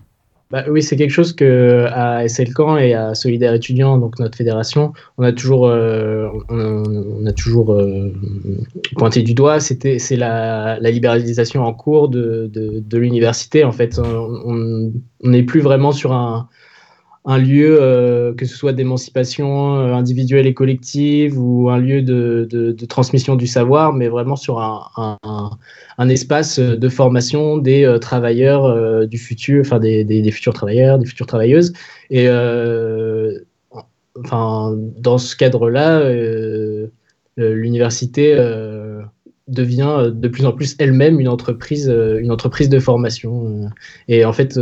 S6: Bah, oui, c'est quelque chose que à SLCAN et à Solidaire étudiant, donc notre fédération, on a toujours, on, a toujours pointé du doigt. C'était, c'est la, libéralisation en cours de, de, l'université. En fait, on n'est plus vraiment sur un, un lieu, euh, que ce soit d'émancipation euh, individuelle et collective ou un lieu de, de, transmission du savoir, mais vraiment sur un, un, espace de formation des euh, travailleurs du futur, enfin des, des, futurs travailleurs, des futures travailleuses. Et enfin, dans ce cadre-là, l'université devient de plus en plus elle-même une entreprise, une entreprise de formation. Et en fait,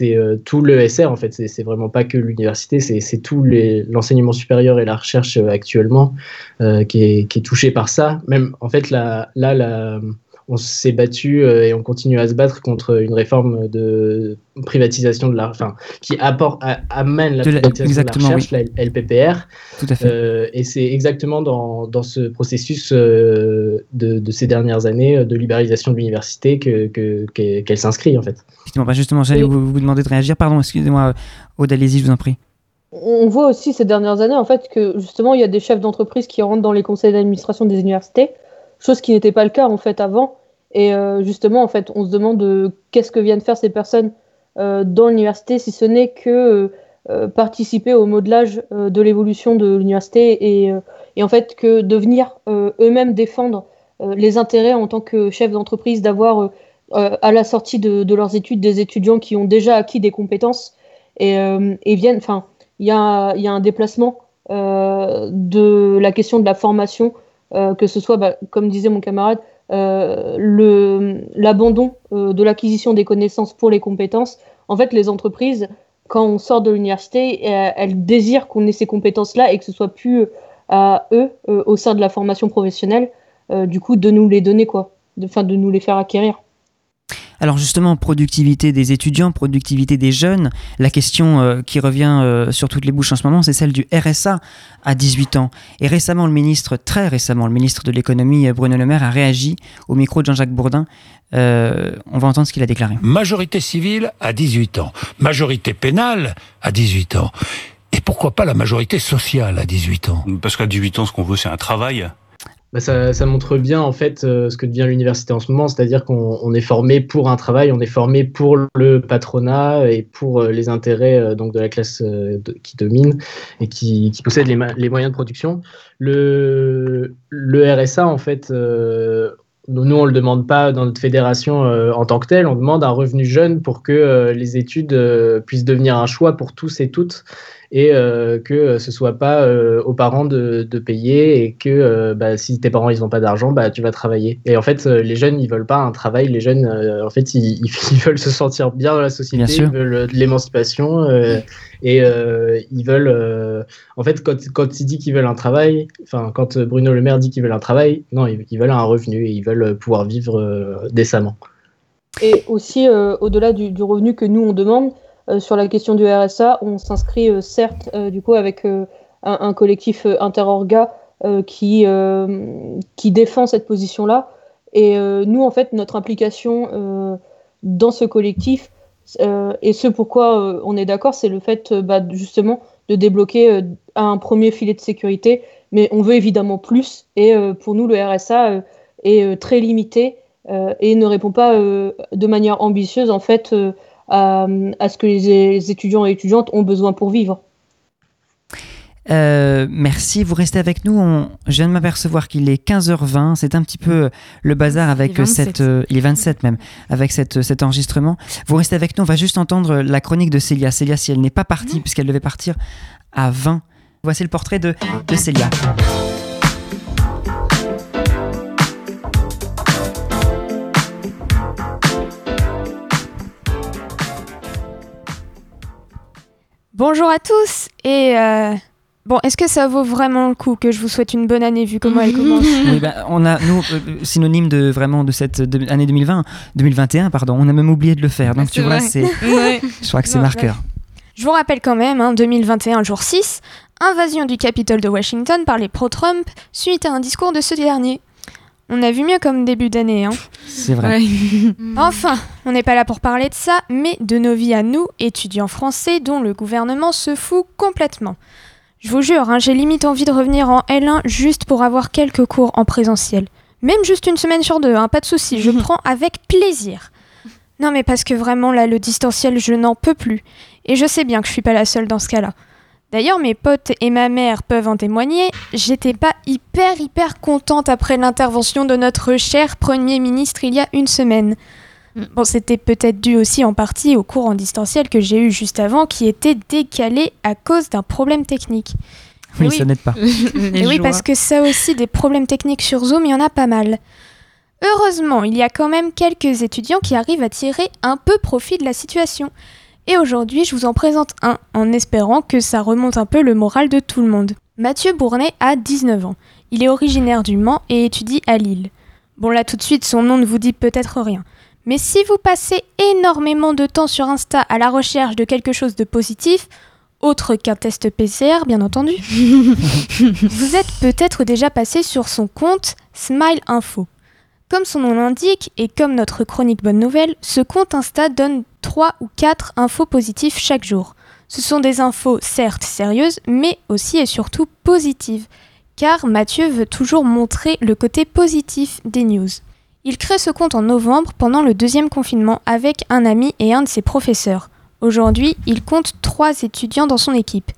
S6: c'est euh, tout le SR en fait. C'est vraiment pas que l'université, c'est tout l'enseignement supérieur et la recherche euh, actuellement euh, qui, est, touché par ça. Même en fait, là, là on s'est battu euh, et on continue à se battre contre une réforme de privatisation de la, enfin, qui apporte, a- amène la
S1: De la-
S6: privatisation
S1: exactement,
S6: de la recherche, la LPPR.
S1: Tout à fait.
S6: Euh, et c'est exactement dans, dans ce processus euh, de, de ces dernières années de libéralisation de l'université que, que- qu'elle qu'elle s'inscrit en fait.
S1: Bah, justement, j'allais vous, vous demander de réagir. Pardon, excusez-moi, Aude, allez-y, je vous en prie.
S7: On voit aussi ces dernières années en fait que justement il y a des chefs d'entreprise qui rentrent dans les conseils d'administration des universités, chose qui n'était pas le cas en fait avant. Et euh, justement en fait on se demande euh, qu'est-ce que viennent faire ces personnes euh, dans l'université si ce n'est que participer au modelage de l'évolution de l'université et, et en fait que de venir euh, eux-mêmes défendre les intérêts en tant que chef d'entreprise, d'avoir à la sortie de, leurs études des étudiants qui ont déjà acquis des compétences et, et viennent, enfin, il y a, y a un déplacement de la question de la formation, que ce soit, bah, comme disait mon camarade, euh, l'abandon euh, de l'acquisition des connaissances pour les compétences. En fait, les entreprises, quand on sort de l'université, euh, elles désirent qu'on ait ces compétences-là et que ce soit plus euh, à eux, euh, au sein de la formation professionnelle, euh, du coup, de nous les donner, quoi. Enfin, de nous les faire acquérir.
S1: Alors justement, productivité des étudiants, productivité des jeunes, la question euh, qui revient euh, sur toutes les bouches en ce moment, c'est celle du RSA à 18 ans. Et récemment, le ministre, très récemment, le ministre de l'économie, euh, Bruno Le Maire, a réagi au micro de Jean-Jacques Bourdin. Euh, on va entendre ce qu'il a déclaré.
S9: Majorité civile à 18 ans, majorité pénale à 18 ans. Et pourquoi pas la majorité sociale à 18 ans?
S10: Parce qu'à 18 ans, ce qu'on veut, c'est un travail.
S6: Bah, ça, montre bien en fait euh, ce que devient l'université en ce moment, c'est-à-dire qu'on on est formé pour un travail, on est formé pour le patronat et pour euh, les intérêts euh, donc de la classe qui domine et qui, possède les, moyens de production. Le, RSA en fait, nous, on le demande pas dans notre fédération en tant que tel, on demande un revenu jeune pour que les études puissent devenir un choix pour tous et toutes et euh, que ce soit pas euh, aux parents de, de payer et que euh, bah, si tes parents ils n'ont pas d'argent bah tu vas travailler. Et en fait euh, les jeunes ils veulent pas un travail. Les jeunes euh, en fait [laughs] ils, veulent se sentir bien dans la société.
S1: Bien sûr.
S6: ils veulent euh, de l'émancipation euh, et euh, ils veulent euh, en fait quand, quand ils disent qu'ils veulent un travail enfin quand euh, Bruno Le Maire dit qu'ils veulent un travail non ils, ils veulent un revenu et ils veulent euh, pouvoir vivre euh, décemment.
S7: Et aussi, euh, au-delà du, du revenu que nous, on demande, euh, sur la question du RSA, on s'inscrit euh, certes, euh, du coup, avec euh, un, collectif euh, interorga euh, qui, euh, qui défend cette position-là. Et euh, nous, en fait, notre implication euh, dans ce collectif, euh, et ce pourquoi euh, on est d'accord, c'est le fait, euh, bah, justement, de débloquer euh, un premier filet de sécurité. Mais on veut évidemment plus. Et euh, pour nous, le RSA euh, est euh, très limité euh, et ne répond pas euh, de manière ambitieuse en fait euh, à, à ce que les, les étudiants et étudiantes ont besoin pour vivre.
S1: Euh, merci, vous restez avec nous. On- Je viens de m'apercevoir qu'il est 15h20. C'est un petit peu le bazar avec
S2: Il
S1: cette.
S2: 27.
S1: euh, il est 27 même, avec cette, cet enregistrement. Vous restez avec nous. On va juste entendre la chronique de Célia. Célia, si elle n'est pas partie, puisqu'elle devait partir à 20. Voici le portrait de, de Célia.
S11: Bonjour à tous et euh, bon, est-ce que ça vaut vraiment le coup que je vous souhaite une bonne année vu comment elle commence?
S1: Oui, bah, on a, nous, euh, synonyme de vraiment de cette de- année 2020, 2021, pardon. On a même oublié de le faire. Donc tu vois, c'est. [laughs]
S11: Ouais.
S1: Je crois que c'est marqueur.
S11: Je vous rappelle quand même, hein, 2021 jour 6, invasion du Capitole de Washington par les pro-Trump suite à un discours de ce dernier. On a vu mieux comme début d'année, hein.
S1: C'est vrai. [laughs]
S11: Enfin, on n'est pas là pour parler de ça, mais de nos vies à nous, étudiants français, dont le gouvernement se fout complètement. Je vous jure, hein, j'ai limite envie de revenir en L1 juste pour avoir quelques cours en présentiel. Même juste une semaine sur deux, hein, pas de souci, je [laughs] prends avec plaisir. Non mais parce que vraiment là, le distanciel, je n'en peux plus. Et je sais bien que je suis pas la seule dans ce cas-là. D'ailleurs, mes potes et ma mère peuvent en témoigner, j'étais pas hyper hyper contente après l'intervention de notre cher Premier ministre il y a une semaine. Bon, c'était peut-être dû aussi en partie au cours en distanciel que j'ai eu juste avant qui était décalé à cause d'un problème technique.
S1: Oui, ça n'aide pas. [laughs]
S11: et oui, parce que ça aussi, des problèmes techniques sur Zoom, il y en a pas mal. Heureusement, il y a quand même quelques étudiants qui arrivent à tirer un peu profit de la situation. Et aujourd'hui, je vous en présente un, en espérant que ça remonte un peu le moral de tout le monde. Mathieu Bournet a 19 ans. Il est originaire du Mans et étudie à Lille. Bon là tout de suite, son nom ne vous dit peut-être rien. Mais si vous passez énormément de temps sur Insta à la recherche de quelque chose de positif, autre qu'un test PCR bien entendu, [laughs] vous êtes peut-être déjà passé sur son compte Smile Info. Comme son nom l'indique, et comme notre chronique Bonne Nouvelle, ce compte Insta donne 3 ou 4 infos positives chaque jour. Ce sont des infos certes sérieuses, mais aussi et surtout positives, car Mathieu veut toujours montrer le côté positif des news. Il crée ce compte en novembre pendant le deuxième confinement avec un ami et un de ses professeurs. Aujourd'hui, il compte 3 étudiants dans son équipe.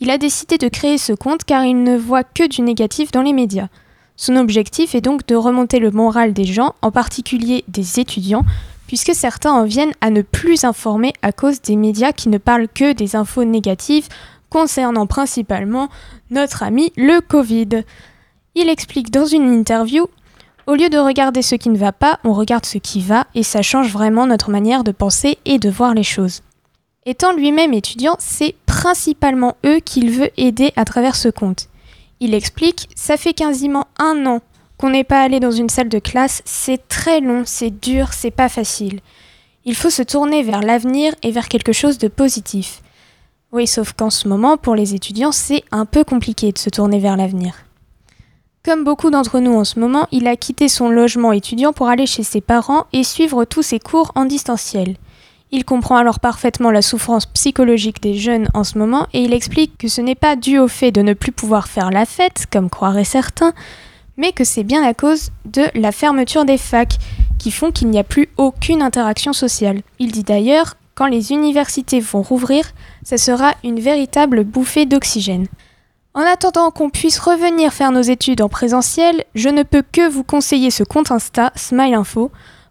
S11: Il a décidé de créer ce compte car il ne voit que du négatif dans les médias. Son objectif est donc de remonter le moral des gens, en particulier des étudiants, puisque certains en viennent à ne plus informer à cause des médias qui ne parlent que des infos négatives concernant principalement notre ami le Covid. Il explique dans une interview Au lieu de regarder ce qui ne va pas, on regarde ce qui va et ça change vraiment notre manière de penser et de voir les choses. Étant lui-même étudiant, c'est principalement eux qu'il veut aider à travers ce compte. Il explique Ça fait quasiment un an qu'on n'est pas allé dans une salle de classe, c'est très long, c'est dur, c'est pas facile. Il faut se tourner vers l'avenir et vers quelque chose de positif. Oui, sauf qu'en ce moment, pour les étudiants, c'est un peu compliqué de se tourner vers l'avenir. Comme beaucoup d'entre nous en ce moment, il a quitté son logement étudiant pour aller chez ses parents et suivre tous ses cours en distanciel. Il comprend alors parfaitement la souffrance psychologique des jeunes en ce moment et il explique que ce n'est pas dû au fait de ne plus pouvoir faire la fête, comme croiraient certains, mais que c'est bien à cause de la fermeture des facs qui font qu'il n'y a plus aucune interaction sociale. Il dit d'ailleurs, quand les universités vont rouvrir, ce sera une véritable bouffée d'oxygène. En attendant qu'on puisse revenir faire nos études en présentiel, je ne peux que vous conseiller ce compte Insta, Smile Info,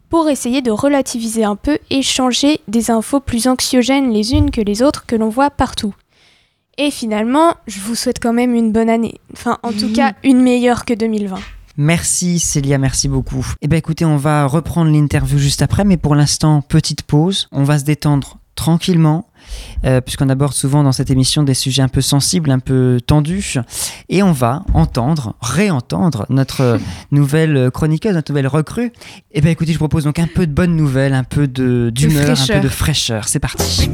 S11: pour essayer de relativiser un peu et changer des infos plus anxiogènes les unes que les autres que l'on voit partout. Et finalement, je vous souhaite quand même une bonne année. Enfin, en tout cas, une meilleure que 2020.
S1: Merci Célia, merci beaucoup. Eh bien écoutez, on va reprendre l'interview juste après, mais pour l'instant, petite pause. On va se détendre tranquillement, euh, puisqu'on aborde souvent dans cette émission des sujets un peu sensibles, un peu tendus, et on va entendre, réentendre notre [laughs] nouvelle chroniqueuse, notre nouvelle recrue. Eh bien écoutez, je vous propose donc un peu de bonnes nouvelles, un peu de- d'humeur, un peu de fraîcheur. C'est parti.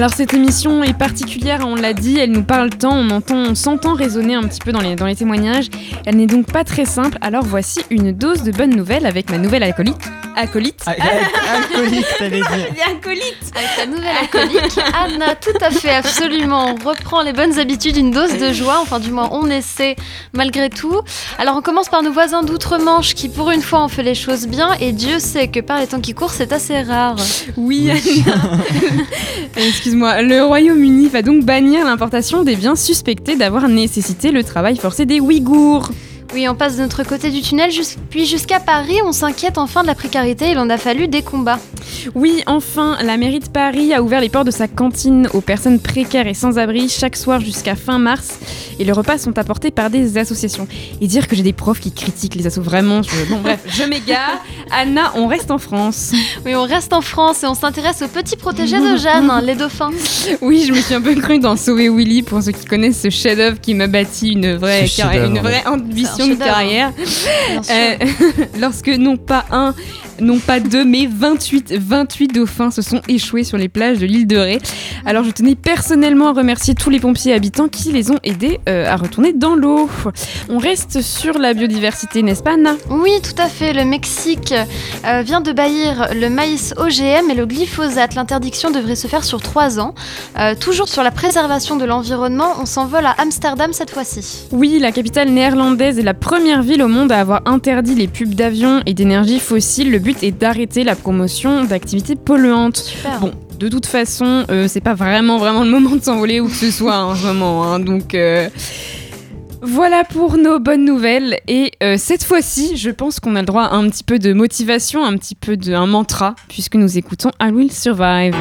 S2: Alors cette émission est particulière, on l'a dit, elle nous parle tant, on entend, on s'entend résonner un petit peu dans les, dans les témoignages. Elle n'est donc pas très simple, alors voici une dose de bonnes nouvelles avec ma nouvelle acolyte. Acolyte
S1: Acolyte, [laughs] t'allais dire.
S2: Acolyte
S4: Avec la nouvelle alcoolique, Anna, tout à fait, absolument. On reprend les bonnes habitudes, une dose de joie. Enfin, du moins, on essaie malgré tout. Alors, on commence par nos voisins d'outre-Manche qui, pour une fois, ont fait les choses bien. Et Dieu sait que par les temps qui courent, c'est assez rare.
S2: Oui, Anna. [laughs] Le Royaume-Uni va donc bannir l'importation des biens suspectés d'avoir nécessité le travail forcé des Ouïghours.
S4: Oui, on passe de notre côté du tunnel, puis jusqu'à Paris, on s'inquiète enfin de la précarité. Il en a fallu des combats.
S2: Oui, enfin, la mairie de Paris a ouvert les portes de sa cantine aux personnes précaires et sans-abri chaque soir jusqu'à fin mars. Et les repas sont apportés par des associations. Et dire que j'ai des profs qui critiquent les assos, vraiment, je... bon bref, je m'égare. [laughs] Anna, on reste en France.
S4: Oui, on reste en France et on s'intéresse aux petits protégés de Jeanne, hein, les dauphins. [laughs]
S2: Oui, je me suis un peu cru dans Sauver Willy pour ceux qui connaissent ce chef-d'œuvre qui m'a bâti une vraie, une vraie ambition de carrière. Euh, [laughs] lorsque non pas un, non pas deux, mais 28, 28 dauphins se sont échoués sur les plages de l'île de Ré. Alors je tenais personnellement à remercier tous les pompiers habitants qui les ont aidés euh, à retourner dans l'eau. On reste sur la biodiversité, n'est-ce pas Anna?
S4: Oui, tout à fait. Le Mexique euh, vient de bannir le maïs OGM et le glyphosate. L'interdiction devrait se faire sur trois ans. Euh, toujours sur la préservation de l'environnement, on s'envole à Amsterdam cette fois-ci.
S2: Oui, la capitale néerlandaise est la première ville au monde à avoir interdit les pubs d'avions et d'énergie fossile. Le but est d'arrêter la promotion d'activités polluantes.
S4: Super.
S2: Bon, de toute façon, euh, c'est pas vraiment vraiment le moment de s'envoler où que ce soit en ce moment. hein, donc euh, voilà pour nos bonnes nouvelles. Et euh, cette fois-ci, je pense qu'on a le droit à un petit peu de motivation, un petit peu d'un mantra, puisque nous écoutons I Will Survive.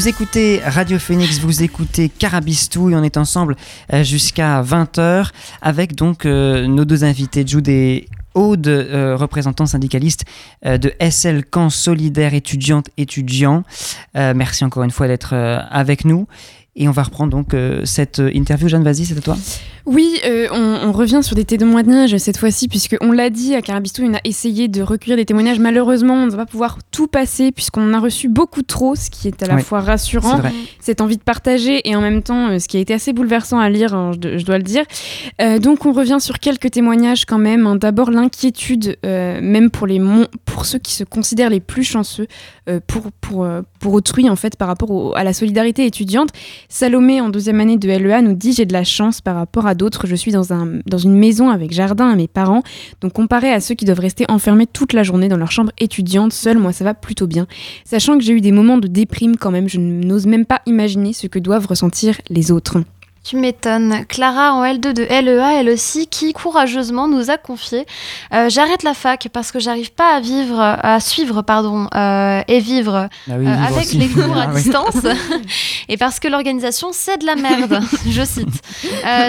S1: Vous écoutez Radio Phoenix, vous écoutez Carabistouille, on est ensemble euh, jusqu'à 20h avec donc euh, nos deux invités, Jude et Aude, euh, représentants syndicalistes euh, de SL Camp Solidaire étudiante étudiant. Euh, merci encore une fois d'être avec nous. Et on va reprendre donc euh, cette euh, interview. Jeanne, vas-y, c'est à toi.
S2: Oui, euh, on, on revient sur des témoignages cette fois-ci, puisque on l'a dit à Carabistou, on a essayé de recueillir des témoignages. Malheureusement, on ne va pas pouvoir tout passer, puisqu'on en a reçu beaucoup trop, ce qui est à la
S1: Oui,
S2: fois rassurant, cette envie de partager, et en même temps, ce qui a été assez bouleversant à lire, hein, je, dois le dire. Euh, donc, on revient sur quelques témoignages quand même. hein. D'abord, l'inquiétude, même pour, les pour ceux qui se considèrent les plus chanceux, euh, pour, pour, euh, pour autrui, en fait, par rapport à la solidarité étudiante. Salomé, en deuxième année de LEA, nous dit J'ai de la chance par rapport à d'autres. Je suis dans, un, dans une maison avec jardin à mes parents. Donc, comparé à ceux qui doivent rester enfermés toute la journée dans leur chambre étudiante, seul, moi, ça va plutôt bien. Sachant que j'ai eu des moments de déprime quand même, je n'ose même pas imaginer ce que doivent ressentir les autres.
S4: Tu m'étonnes. Clara en L2 de LEA, elle aussi, qui courageusement nous a confié euh, J'arrête la fac parce que j'arrive pas à vivre, à suivre, pardon, euh, et vivre
S1: Ah oui,
S4: euh,
S1: vivre
S4: avec
S1: aussi.
S4: les cours à
S1: Ah
S4: distance. [laughs] et parce que l'organisation, c'est de la merde, [laughs] je cite.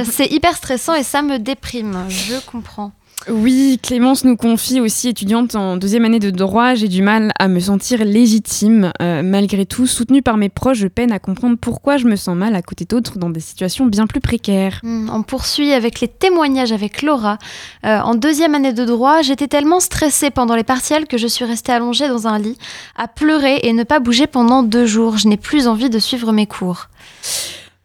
S4: C'est hyper stressant et ça me déprime. Je comprends.
S2: Oui, Clémence nous confie aussi, étudiante en deuxième année de droit, j'ai du mal à me sentir légitime. Euh, malgré tout, soutenue par mes proches, je peine à comprendre pourquoi je me sens mal à côté d'autres dans des situations bien plus précaires.
S4: Hmm, on poursuit avec les témoignages avec Laura. Euh, en deuxième année de droit, j'étais tellement stressée pendant les partiels que je suis restée allongée dans un lit, à pleurer et ne pas bouger pendant deux jours. Je n'ai plus envie de suivre mes cours.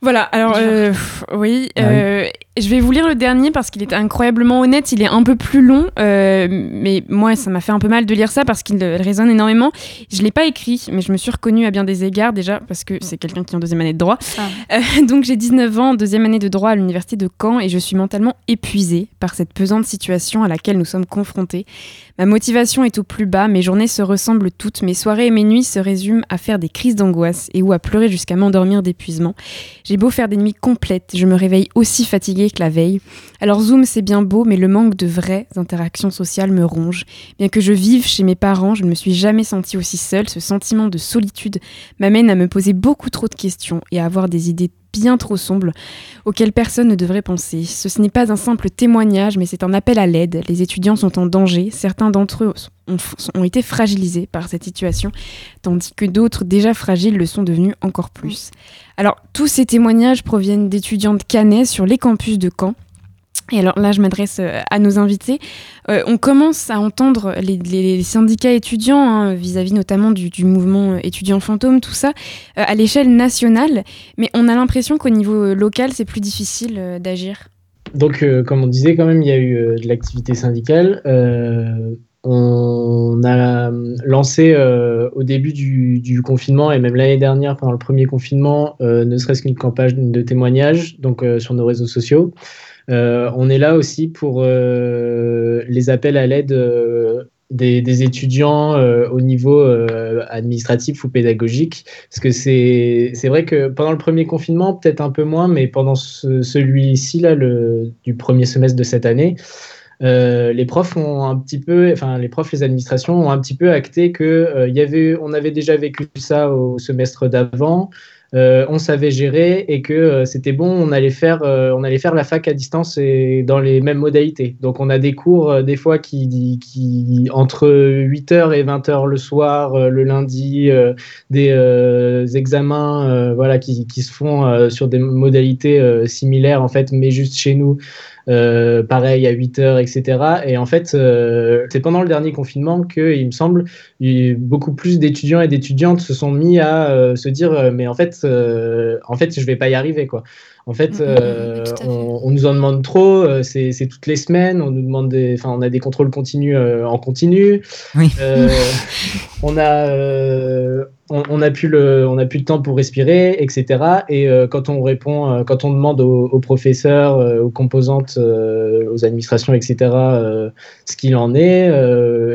S2: Voilà, alors euh, pff, oui, euh, je vais vous lire le dernier parce qu'il est incroyablement honnête, il est un peu plus long, euh, mais moi ça m'a fait un peu mal de lire ça parce qu'il résonne énormément. Je l'ai pas écrit, mais je me suis reconnue à bien des égards déjà parce que c'est quelqu'un qui est en deuxième année de droit. Euh, donc j'ai 19 ans, deuxième année de droit à l'université de Caen et je suis mentalement épuisée par cette pesante situation à laquelle nous sommes confrontés. Ma motivation est au plus bas, mes journées se ressemblent toutes, mes soirées et mes nuits se résument à faire des crises d'angoisse et ou à pleurer jusqu'à m'endormir d'épuisement. J'ai beau faire des nuits complètes, je me réveille aussi fatiguée que la veille. Alors Zoom c'est bien beau, mais le manque de vraies interactions sociales me ronge. Bien que je vive chez mes parents, je ne me suis jamais sentie aussi seule. Ce sentiment de solitude m'amène à me poser beaucoup trop de questions et à avoir des idées bien trop sombres auxquelles personne ne devrait penser. Ce, ce n'est pas un simple témoignage, mais c'est un appel à l'aide. Les étudiants sont en danger. Certains d'entre eux ont, ont été fragilisés par cette situation, tandis que d'autres déjà fragiles le sont devenus encore plus. Alors, tous ces témoignages proviennent d'étudiants de Canet sur les campus de Caen. Et alors là, je m'adresse euh, à nos invités. Euh, on commence à entendre les, syndicats étudiants hein, vis-à-vis notamment du, mouvement euh, étudiant fantôme, tout ça, à l'échelle nationale. Mais on a l'impression qu'au niveau local, c'est plus difficile d'agir.
S6: Donc, comme on disait, quand même, il y a eu de l'activité syndicale. On a lancé au début du, du confinement et même l'année dernière, pendant le premier confinement, ne serait-ce qu'une campagne de témoignages donc, sur nos réseaux sociaux. Euh, on est là aussi pour euh, les appels à l'aide euh, des, étudiants au niveau administratif ou pédagogique. Parce que c'est vrai que pendant le premier confinement, peut-être un peu moins, mais pendant ce- celui-ci, là, du premier semestre de cette année, les profs ont un petit peu, enfin les profs, les administrations ont un petit peu acté que y avait, on avait déjà vécu ça au semestre d'avant, on savait gérer et que euh, c'était bon, on allait faire, euh, on allait faire la fac à distance et dans les mêmes modalités. Donc on a des cours euh, des fois qui, qui entre 8h et 20h le soir, euh, le lundi, euh, des euh, examens euh, voilà, qui, qui se font euh, sur des modalités euh, similaires en fait, mais juste chez nous. Euh, pareil à 8 heures, etc. Et en fait, euh, c'est pendant le dernier confinement que, il me semble, beaucoup plus d'étudiants et d'étudiantes se sont mis à euh, se dire, mais en fait, en fait, je vais pas y arriver, quoi. En fait, euh, on, on nous en demande trop, euh, c'est toutes les semaines, on nous demande des, enfin, on a des contrôles continus euh, en continu. Euh, on a, on, on a plus le, on a plus le temps pour respirer, etc. Et quand on répond, quand on demande aux, aux professeurs, aux composantes, aux administrations, etc. ce qu'il en est,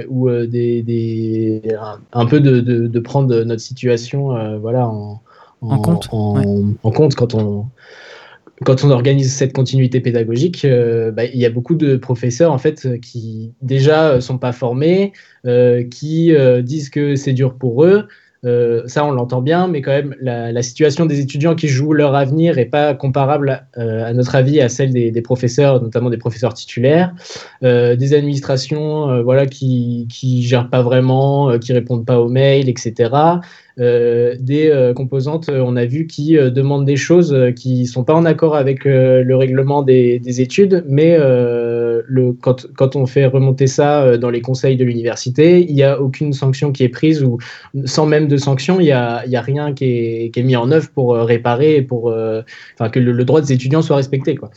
S6: ou des, des, un, un peu de, de, de prendre notre situation, voilà, en,
S1: En compte,
S6: en, en compte quand on quand on organise cette continuité pédagogique, euh, bah, il y a beaucoup de professeurs en fait qui déjà euh, sont pas formés, euh, qui disent que c'est dur pour eux, ça, on l'entend bien, mais quand même, la, situation des étudiants qui jouent leur avenir n'est pas comparable, à notre avis, à celle des, professeurs, notamment des professeurs titulaires, des administrations, voilà, qui qui gèrent pas vraiment, qui répondent pas aux mails, etc. Euh, des euh, composantes, euh, on a vu, qui euh, demandent des choses qui sont pas en accord avec le règlement des, des études, mais le, quand, quand on fait remonter ça dans les conseils de l'université, il n'y a aucune sanction qui est prise ou sans même de sanction, il n'y a, a rien qui est, qui est mis en œuvre pour réparer pour que le, le droit des étudiants soit respecté. Quoi.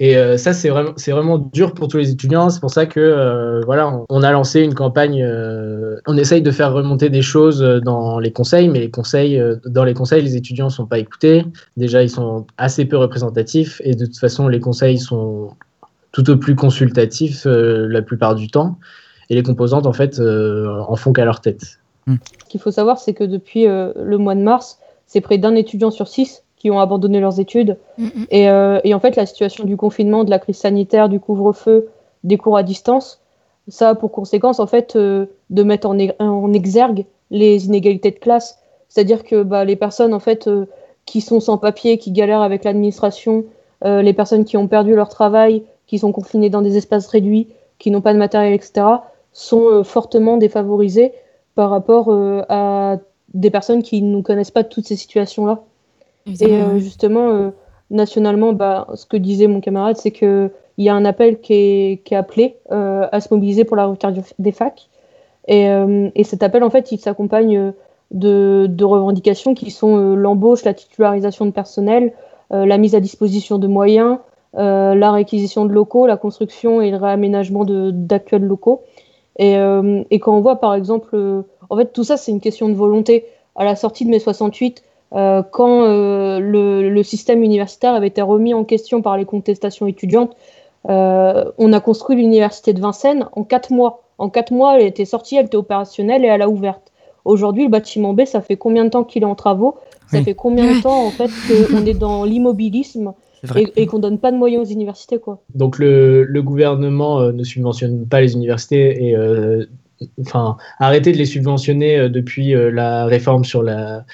S6: Et euh, ça, c'est vraiment, c'est vraiment dur pour tous les étudiants. C'est pour ça que euh, voilà, on, on a lancé une campagne. euh, on essaye de faire remonter des choses dans les conseils, mais les conseils, euh, dans les conseils, les étudiants sont pas écoutés. Déjà, ils sont assez peu représentatifs, et de toute façon, les conseils sont tout au plus consultatifs euh, la plupart du temps. Et les composantes, en fait, euh, en font qu'à leur tête.
S7: Ce qu'il faut savoir, c'est que depuis euh, le mois de mars, c'est près d'un étudiant sur six qui ont abandonné leurs études. Et, euh, et en fait, la situation du confinement, de la crise sanitaire, du couvre-feu, des cours à distance, ça a pour conséquence en fait euh, de mettre en, en exergue les inégalités de classe. C'est-à-dire que bah, les personnes en fait euh, qui sont sans papier, qui galèrent avec l'administration, les personnes qui ont perdu leur travail, qui sont confinées dans des espaces réduits, qui n'ont pas de matériel, etc., sont fortement défavorisées par rapport à des personnes qui ne connaissent pas toutes ces situations-là. Et euh, justement, euh, nationalement, bah, ce que disait mon camarade, c'est qu'il y a un appel qui est, qui est appelé euh, à se mobiliser pour la rupture des facs. Et, et cet appel, en fait, il s'accompagne de, de revendications qui sont l'embauche, la titularisation de personnel, la mise à disposition de moyens, la réquisition de locaux, la construction et le réaménagement d'actuels locaux. Et, et quand on voit, par exemple, en fait, tout ça, c'est une question de volonté. À la sortie de mai 68, euh, quand euh, le, le système universitaire avait été remis en question par les contestations étudiantes, euh, on a construit l'université de Vincennes en quatre mois. En quatre mois, elle était sortie, elle était opérationnelle et elle a ouverte. Aujourd'hui, le bâtiment B, ça fait combien de temps qu'il est en travaux? Ça
S6: Oui.
S7: fait combien de temps, en fait, qu'on est dans l'immobilisme et, et qu'on donne pas de moyens aux universités, quoi?
S6: Donc le, le gouvernement euh, ne subventionne pas les universités et euh, enfin arrêter de les subventionner euh, depuis euh, la réforme sur la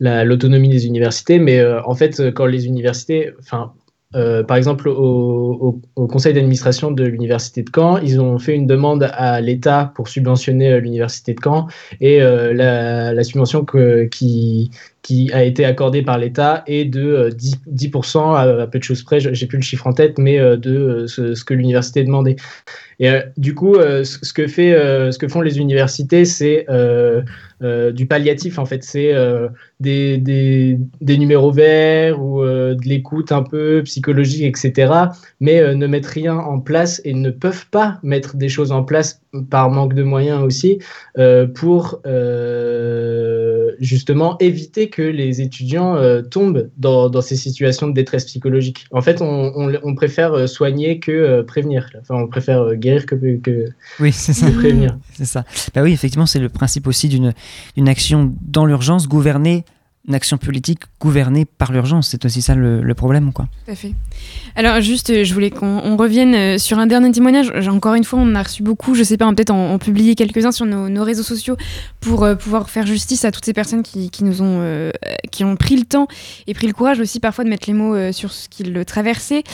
S6: la- l'autonomie des universités, mais euh, en fait quand les universités, enfin euh, par exemple, au, conseil d'administration de l'université de Caen, ils ont fait une demande à l'État pour subventionner euh, l'université de Caen et la, subvention qui, qui a été accordée par l'État est de euh, 10%, 10% à, peu de choses près, j'ai plus le chiffre en tête, mais euh, de euh, ce, que l'université demandait. Et euh, du coup, euh, ce, que fait, euh, ce que font les universités, c'est euh, euh, du palliatif en fait. C'est euh, des, numéros verts ou euh, de l'écoute un peu psychologique, etc. Mais euh, ne mettent rien en place et ne peuvent pas mettre des choses en place par manque de moyens aussi euh, pour euh, justement éviter que les étudiants euh, tombent dans, dans ces situations de détresse psychologique. En fait, on, on, on préfère euh, soigner que euh, prévenir. Enfin, on préfère guérir que, que,
S1: Oui, c'est ça.
S6: que prévenir.
S1: C'est ça. Bah oui, effectivement, c'est le principe aussi d'une d'une action dans l'urgence, gouvernée, une action politique gouvernée par l'urgence. C'est aussi ça le, le problème, quoi.
S2: Tout à fait. Alors juste, euh, je voulais qu'on on revienne euh, sur un dernier témoignage. Encore une fois, on a reçu beaucoup. Je sais pas, peut-être en, publier quelques-uns sur nos, réseaux sociaux pour euh, pouvoir faire justice à toutes ces personnes qui, nous ont, qui ont pris le temps et pris le courage aussi parfois de mettre les mots sur ce qu'ils traversaient.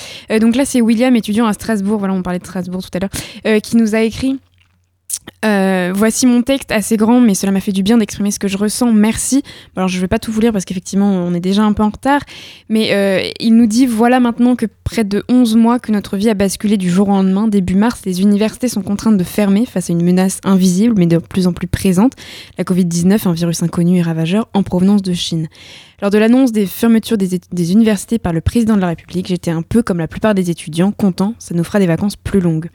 S2: Donc là, c'est William, étudiant à Strasbourg. Voilà, on parlait de Strasbourg tout à l'heure, qui nous a écrit. Euh, voici mon texte assez grand, mais cela m'a fait du bien d'exprimer ce que je ressens. Merci. Alors je vais pas tout vous lire parce qu'effectivement on est déjà un peu en retard, mais euh, il nous dit voilà maintenant que près de 11 mois que notre vie a basculé du jour au lendemain. Début mars, les universités sont contraintes de fermer face à une menace invisible mais de plus en plus présente, la Covid-19, un virus inconnu et ravageur en provenance de Chine. Lors de l'annonce des fermetures des universités par le président de la République, j'étais un peu comme la plupart des étudiants, content, ça nous fera des vacances plus longues.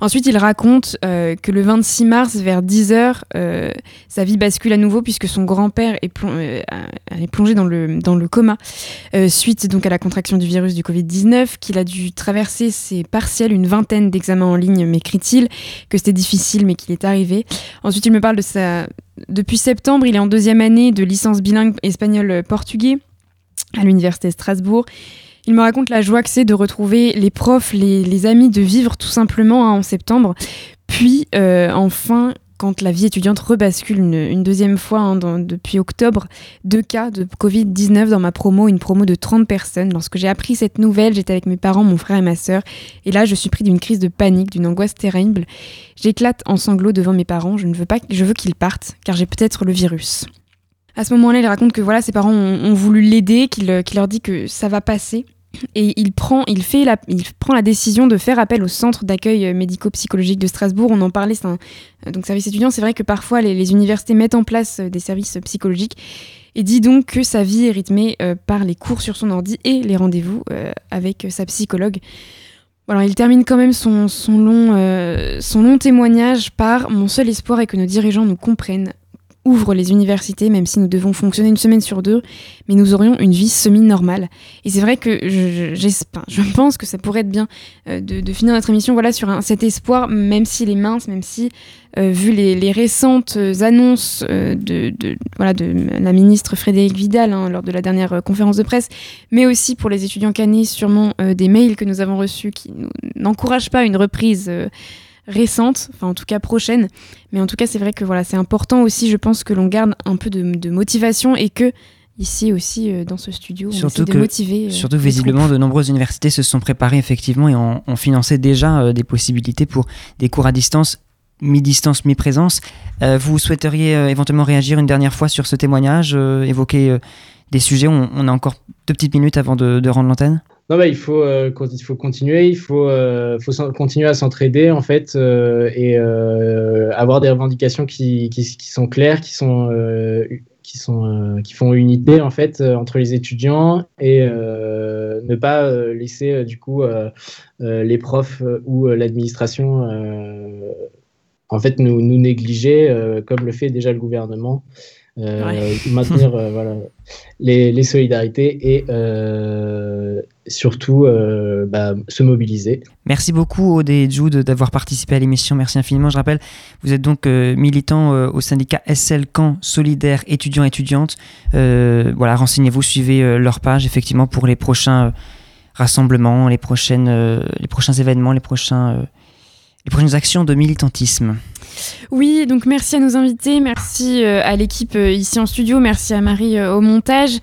S2: Ensuite, il raconte euh, que le 26 mars, vers 10h, euh, sa vie bascule à nouveau puisque son grand-père est, euh, plongé dans le, coma euh, suite donc à la contraction du virus du Covid-19, qu'il a dû traverser ses partiels, une vingtaine d'examens en ligne, m'écrit-il, que c'était difficile mais qu'il est arrivé. Ensuite, il me parle de sa... Depuis septembre, il est en deuxième année de licence bilingue espagnol-portugais à l'université de Strasbourg. Il me raconte la joie que c'est de retrouver les profs, les, les amis, de vivre tout simplement hein, en septembre. Puis, euh, enfin, quand la vie étudiante rebascule une, deuxième fois hein, depuis octobre, deux cas de Covid-19 dans ma promo, une promo de 30 personnes. Lorsque j'ai appris cette nouvelle, j'étais avec mes parents, mon frère et ma sœur, et là je suis pris d'une crise de panique, d'une angoisse terrible. J'éclate en sanglots devant mes parents, je ne veux pas, je veux qu'ils partent, car j'ai peut-être le virus. À ce moment-là, il raconte que voilà, ses parents ont, voulu l'aider, euh, qu'il leur dit que ça va passer. Et il prend, il, fait la, il prend la décision de faire appel au centre d'accueil euh, médico-psychologique de Strasbourg. On en parlait, c'est un euh, donc service étudiant. C'est vrai que parfois les, universités mettent en place euh, des services psychologiques. Et dit donc que sa vie est rythmée par les cours sur son ordi et les rendez-vous avec sa psychologue. Voilà, il termine quand même son, long, son long témoignage par Mon seul espoir est que nos dirigeants nous comprennent, ouvrent les universités, même si nous devons fonctionner une semaine sur deux, mais nous aurions une vie semi-normale. Et c'est vrai que je, je- pense que ça pourrait être bien euh, de, finir notre émission voilà, sur cet espoir, même s'il est mince, même si, euh, vu les, récentes euh, annonces de, voilà, de la ministre Frédérique Vidal hein, lors de la dernière conférence de presse, mais aussi pour les étudiants canés, sûrement des mails que nous avons reçus qui n'encouragent pas une reprise récente, enfin en tout cas prochaine. Mais en tout cas, c'est vrai que voilà, c'est important aussi, je pense, que l'on garde un peu de, de motivation et que ici aussi, euh, dans ce studio, on
S1: Surtout que,
S2: de motiver. euh,
S1: surtout visiblement,
S2: troupes.
S1: de nombreuses universités se sont préparées effectivement et ont, ont financé déjà euh, des possibilités pour des cours à distance, mi-distance, mi-présence. Euh, vous souhaiteriez éventuellement réagir une dernière fois sur ce témoignage, évoquer des sujets? On, on a encore deux petites minutes avant de, de rendre l'antenne.
S6: Non, bah, il, faut, euh, il faut continuer, il faut, euh, faut continuer à s'entraider en fait euh, et avoir des revendications qui, qui, qui sont claires, qui, sont, qui, sont, qui font unité en fait entre les étudiants et ne pas laisser du coup les profs ou l'administration en fait nous, nous négliger comme le fait déjà le gouvernement. Euh,
S1: Ouais.
S6: maintenir euh, voilà, les, les solidarités et euh, surtout bah, se mobiliser.
S1: Merci beaucoup Aude et Jude d'avoir participé à l'émission. Merci infiniment. Je rappelle, vous êtes donc militant au syndicat SL Camp Solidaire étudiants étudiantes. Voilà, renseignez-vous, suivez leur page effectivement pour les prochains rassemblements, les prochaines, euh, les prochains événements, les prochains, euh, les prochaines actions de militantisme.
S2: Oui, donc merci à nos invités, merci euh, à l'équipe euh, ici en studio, merci à Marie euh, au montage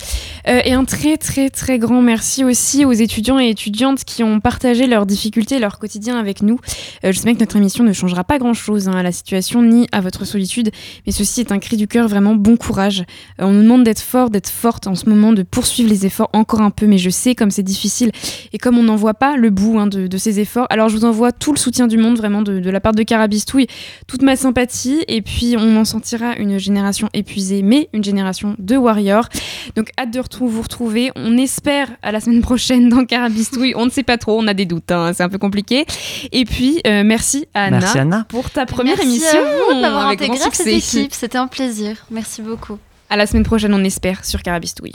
S2: et un très très très grand merci aussi aux étudiants et étudiantes qui ont partagé leurs difficultés, leur quotidien avec nous. Je sais bien que notre émission ne changera pas grand-chose hein, à la situation ni à votre solitude, mais ceci est un cri du cœur, vraiment bon courage. On nous demande d'être fort, d'être forte en ce moment, de poursuivre les efforts encore un peu, mais je sais comme c'est difficile et comme on n'en voit pas le bout hein, de, de ces efforts, alors je vous envoie tout le soutien du monde vraiment de, de la part de Carabistouille, toute ma sympathie et puis on en sentira une génération épuisée, mais une génération de warriors. Donc hâte de vous retrouver. On espère à la semaine prochaine dans Carabistouille. On ne sait pas trop, on a des doutes, hein, c'est un peu compliqué. Et puis euh, merci à Anna,
S1: Merci, Anna.
S2: pour ta première
S4: Merci
S2: émission
S4: à vous d'avoir
S2: avec
S4: intégré cette équipe. C'était un plaisir. Merci beaucoup.
S2: À la semaine prochaine, on espère sur Carabistouille.